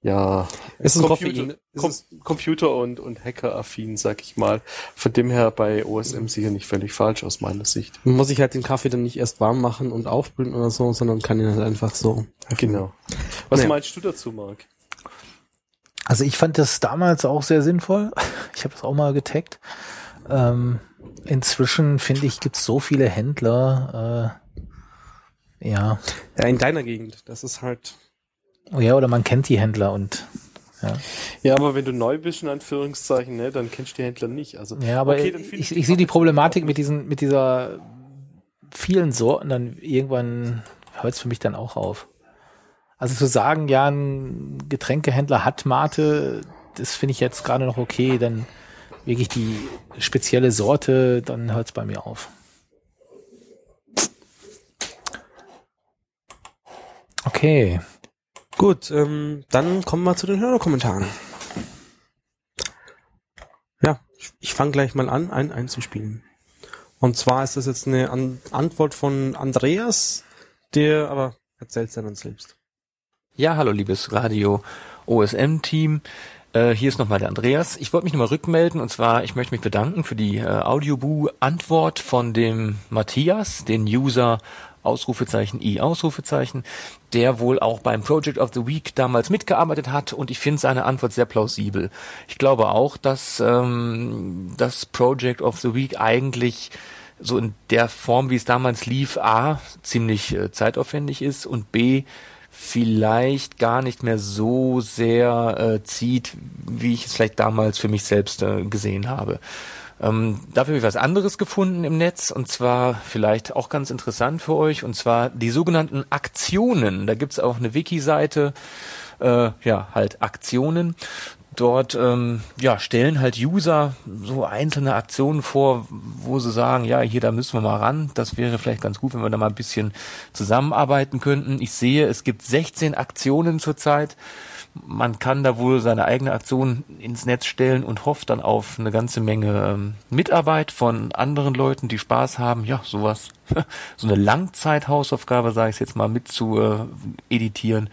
C: ja,
A: ist Computer,
C: Com Computer und, und Hacker-affin, sag ich mal. Von dem her bei OSM sicher nicht völlig falsch aus meiner Sicht.
A: Man muss ich halt den Kaffee dann nicht erst warm machen und aufbrühen oder so, sondern kann ihn halt einfach so.
C: Genau. Was naja. meinst du dazu, Marc?
B: Also ich fand das damals auch sehr sinnvoll. Ich habe das auch mal getaggt. Ähm, inzwischen finde ich, gibt's so viele Händler. Äh, ja.
A: Ja, in deiner Gegend. Das ist halt.
B: Oh ja, oder man kennt die Händler und ja.
C: ja, aber wenn du neu bist, in Anführungszeichen, ne, dann kennst du die Händler nicht. Also,
B: ja, aber okay, ich, ich, ich sehe die Problematik mit diesen, mit dieser vielen Sorten, dann irgendwann hört es für mich dann auch auf. Also zu sagen, ja, ein Getränkehändler hat Mate, das finde ich jetzt gerade noch okay, dann wirklich die spezielle Sorte, dann hört es bei mir auf. Okay.
A: Gut, ähm, dann kommen wir zu den Hörerkommentaren. Ja, ich fange gleich mal an, einen einzuspielen. Und zwar ist das jetzt eine an Antwort von Andreas, der aber erzählt es dann selbst.
D: Ja, hallo liebes Radio OSM-Team. Äh, hier ist nochmal der Andreas. Ich wollte mich nochmal rückmelden und zwar, ich möchte mich bedanken für die äh, Audioboo-Antwort von dem Matthias, den User Ausrufezeichen I Ausrufezeichen, der wohl auch beim Project of the Week damals mitgearbeitet hat und ich finde seine Antwort sehr plausibel. Ich glaube auch, dass ähm, das Project of the Week eigentlich so in der Form, wie es damals lief, a ziemlich äh, zeitaufwendig ist und b vielleicht gar nicht mehr so sehr äh, zieht, wie ich es vielleicht damals für mich selbst äh, gesehen habe. Ähm, dafür habe ich was anderes gefunden im Netz und zwar vielleicht auch ganz interessant für euch und zwar die sogenannten Aktionen. Da gibt's auch eine Wiki-Seite, äh, ja, halt Aktionen. Dort ähm, ja, stellen halt User so einzelne Aktionen vor, wo sie sagen, ja, hier, da müssen wir mal ran. Das wäre vielleicht ganz gut, wenn wir da mal ein bisschen zusammenarbeiten könnten. Ich sehe, es gibt 16 Aktionen zurzeit. Man kann da wohl seine eigene Aktion ins Netz stellen und hofft dann auf eine ganze Menge ähm, Mitarbeit von anderen Leuten, die Spaß haben, ja, sowas, so eine Langzeithausaufgabe, sage ich jetzt mal, mit zu äh, editieren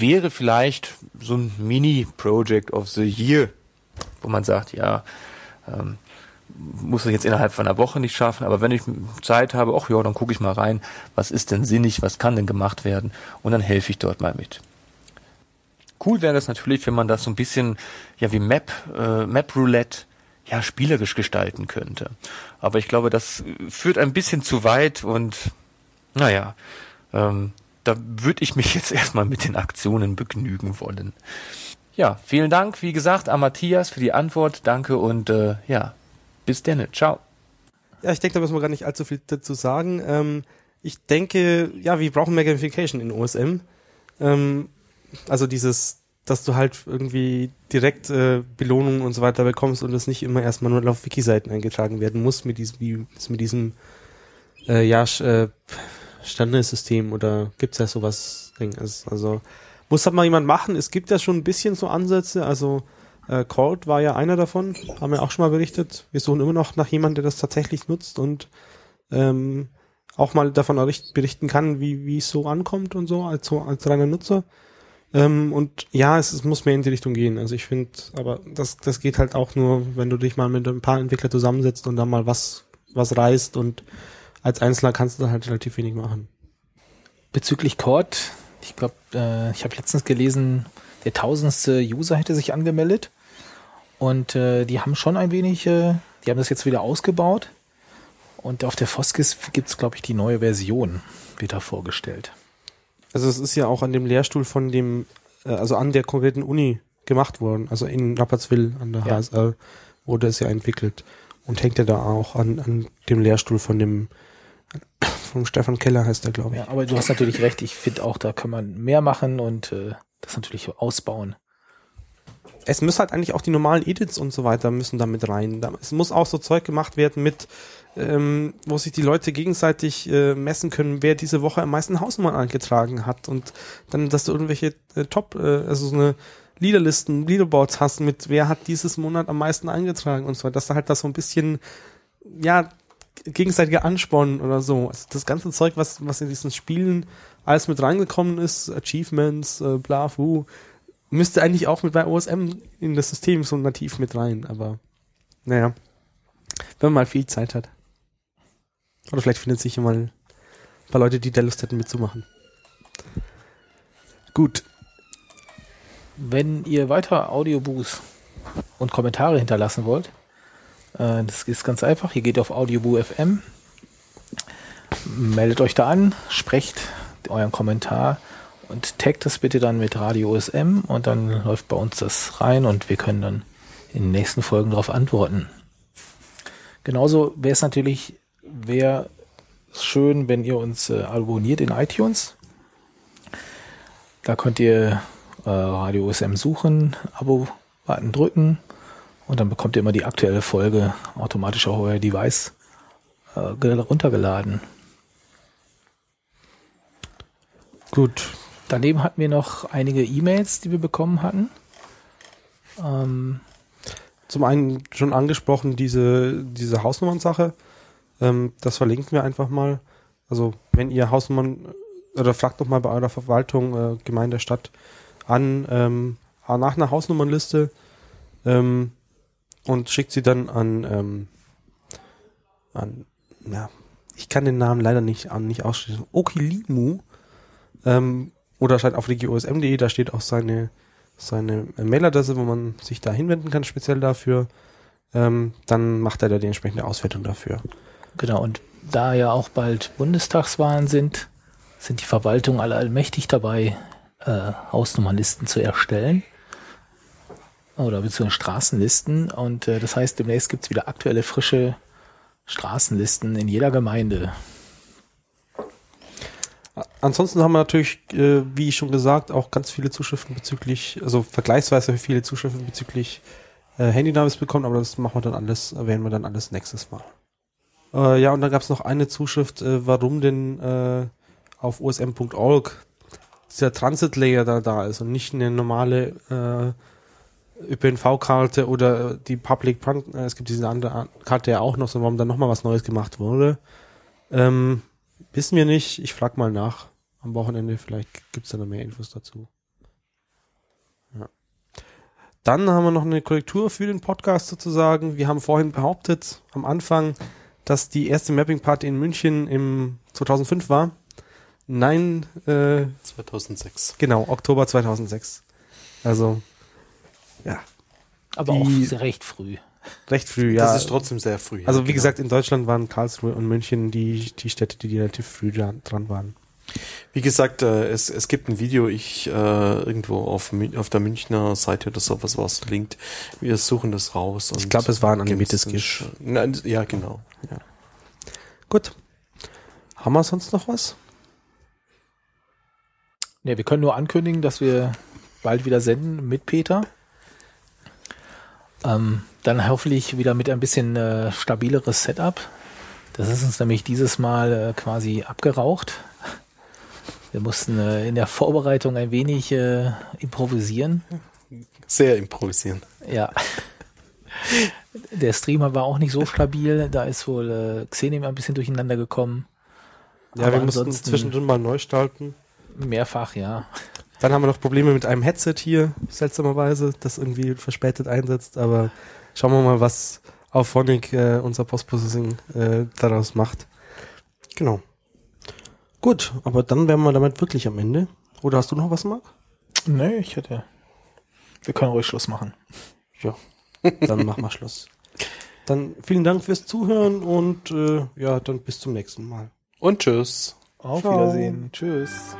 D: wäre vielleicht so ein Mini-Project of the Year, wo man sagt, ja, ähm, muss ich jetzt innerhalb von einer Woche nicht schaffen, aber wenn ich Zeit habe, ach ja, dann gucke ich mal rein, was ist denn sinnig, was kann denn gemacht werden und dann helfe ich dort mal mit. Cool wäre es natürlich, wenn man das so ein bisschen, ja, wie Map, äh, Map Roulette, ja, spielerisch gestalten könnte. Aber ich glaube, das führt ein bisschen zu weit und, naja, ähm, da würde ich mich jetzt erstmal mit den Aktionen begnügen wollen. Ja, vielen Dank, wie gesagt, an Matthias für die Antwort. Danke und äh, ja, bis denn. Ciao.
A: Ja, ich denke, da müssen wir gar nicht allzu viel dazu sagen. Ähm, ich denke, ja, wir brauchen mehr Gamification in OSM. Ähm, also dieses, dass du halt irgendwie direkt äh, Belohnungen und so weiter bekommst und das nicht immer erstmal nur auf Wiki-Seiten eingetragen werden muss mit diesem, wie, mit diesem äh, ja, äh, Standardsystem oder gibt's ja sowas? Also muss halt mal jemand machen. Es gibt ja schon ein bisschen so Ansätze. Also äh, Cold war ja einer davon, haben wir auch schon mal berichtet. Wir suchen immer noch nach jemandem, der das tatsächlich nutzt und ähm, auch mal davon berichten kann, wie es so ankommt und so als als reiner Nutzer. Ähm, und ja, es, es muss mehr in die Richtung gehen. Also ich finde, aber das das geht halt auch nur, wenn du dich mal mit ein paar Entwicklern zusammensetzt und dann mal was was reißt und als Einzelner kannst du halt relativ wenig machen.
B: Bezüglich Cord, Ich glaube, äh, ich habe letztens gelesen, der tausendste User hätte sich angemeldet. Und äh, die haben schon ein wenig, äh, die haben das jetzt wieder ausgebaut. Und auf der Foskis gibt's glaube ich, die neue Version wieder vorgestellt.
A: Also es ist ja auch an dem Lehrstuhl von dem, äh, also an der konkreten Uni gemacht worden, also in Rapperswil an der
B: Ja.
A: HSL wurde es ja entwickelt und hängt ja da auch an, an dem Lehrstuhl von dem von Stefan Keller heißt er, glaube ich.
B: Ja, aber du hast natürlich recht. Ich finde auch, da kann man mehr machen und äh, das natürlich ausbauen.
A: Es müssen halt eigentlich auch die normalen Edits und so weiter müssen da mit rein. Es muss auch so Zeug gemacht werden mit, ähm, wo sich die Leute gegenseitig äh, messen können, wer diese Woche am meisten Hausnummern eingetragen hat und dann, dass du irgendwelche äh, Top, äh, also so eine Leaderlisten, Leaderboards hast mit, wer hat dieses Monat am meisten eingetragen und so, dass da halt das so ein bisschen, ja, gegenseitiger Ansporn oder so. Also das ganze Zeug, was, was in diesen Spielen alles mit reingekommen ist, Achievements, äh, bla, fu, müsste eigentlich auch mit bei OSM in das System so nativ mit rein, aber naja, wenn man mal viel Zeit hat. Oder vielleicht findet sich mal ein paar Leute, die da Lust hätten mitzumachen. Gut,
B: Wenn ihr weiter Audioboost und Kommentare hinterlassen wollt, äh, das ist ganz einfach. Ihr geht auf Audioboo FM, meldet euch da an, sprecht euren Kommentar und taggt das bitte dann mit Radio OSM und dann läuft bei uns das rein und wir können dann in den nächsten Folgen darauf antworten. Genauso wäre es natürlich, wäre schön, wenn ihr uns äh, abonniert in iTunes. Da könnt ihr äh, Radio OSM suchen, Abo-Button drücken und dann bekommt ihr immer die aktuelle Folge automatisch auf euer Device äh, ge- runtergeladen.
A: gut.
B: Daneben hatten wir noch einige E-Mails, die wir bekommen hatten. Ähm,
A: Zum einen schon angesprochen, diese, diese Hausnummern-Sache. Ähm, das verlinken wir einfach mal. Also, wenn ihr Hausnummern oder fragt doch mal bei eurer Verwaltung, äh, Gemeinde, Stadt an, ähm, nach einer Hausnummernliste ähm, und schickt sie dann an, ähm, an, ja, ich kann den Namen leider nicht, nicht aussprechen. Okilimu. Ähm, oder schaut auf regiosm.de, da steht auch seine, seine Mailadresse, wo man sich da hinwenden kann, speziell dafür. Ähm, dann macht er da die entsprechende Auswertung dafür.
B: genau, und da ja auch bald Bundestagswahlen sind, sind die Verwaltungen alle allmächtig dabei, äh, Hausnummernlisten zu erstellen. Oder beziehungsweise Straßenlisten. Und äh, das heißt, demnächst gibt's wieder aktuelle, frische Straßenlisten in jeder Gemeinde.
A: Ansonsten haben wir natürlich, äh, wie schon gesagt, auch ganz viele Zuschriften bezüglich, also vergleichsweise viele Zuschriften bezüglich äh, Handynavis bekommen, aber das machen wir dann alles, erwähnen wir dann alles nächstes Mal. Äh, ja, und dann gab es noch eine Zuschrift, äh, warum denn äh, auf osm.org dieser Transit-Layer da da ist und nicht eine normale äh, ÖPNV-Karte oder äh, die Public, Pran- äh, es gibt diese andere Karte ja auch noch, so warum dann nochmal was Neues gemacht wurde. Ähm, Wissen wir nicht. Ich frag mal nach am Wochenende. Vielleicht gibt's da noch mehr Infos dazu. Ja. Dann haben wir noch eine Korrektur für den Podcast sozusagen. Wir haben vorhin behauptet am Anfang, dass die erste Mapping-Party in München im 2005 war. Nein, äh,
C: 2006.
A: genau, Oktober 2006. Also, ja,
B: Aber
A: Die-
B: auch recht früh.
A: recht früh, ja.
C: Das ist trotzdem sehr früh.
A: also
C: ja,
A: wie
C: genau.
A: gesagt, in Deutschland waren Karlsruhe und München die, die Städte, die relativ früh dran, waren.
C: Wie gesagt, äh, es, es gibt ein Video, ich äh, irgendwo auf, auf der Münchner Seite oder sowas was verlinkt. Wir suchen das raus.
A: Ich glaube, es war ein animiertes
C: Nein, ja, genau.
A: Gut. Haben wir sonst noch was?
B: Ne, wir können nur ankündigen, dass wir bald wieder senden mit Peter. Ähm, dann hoffentlich wieder mit ein bisschen äh, stabileres Setup. Das ist uns nämlich dieses Mal äh, quasi abgeraucht. Wir mussten äh, in der Vorbereitung ein wenig äh, improvisieren.
C: Sehr improvisieren.
B: Ja. Der Streamer war auch nicht so stabil. Da ist wohl äh, Xenim ein bisschen durcheinander gekommen.
A: Ja,
B: Aber
A: wir mussten zwischendrin mal neu starten.
B: Mehrfach, ja.
A: Dann haben wir noch Probleme mit einem Headset hier, seltsamerweise, das irgendwie verspätet einsetzt, aber schauen wir mal, was Auphonic, äh, unser Post-Processing, äh, daraus macht. Genau. Gut, aber dann wären wir damit wirklich am Ende. Oder hast du noch was, Marc?
B: Nee, ich hätte. Wir können ruhig Schluss machen.
A: Ja, dann machen wir Schluss. Dann vielen Dank fürs Zuhören und äh, ja, dann bis zum nächsten Mal.
C: Und tschüss.
B: Auf
A: Ciao.
B: Wiedersehen. Tschüss.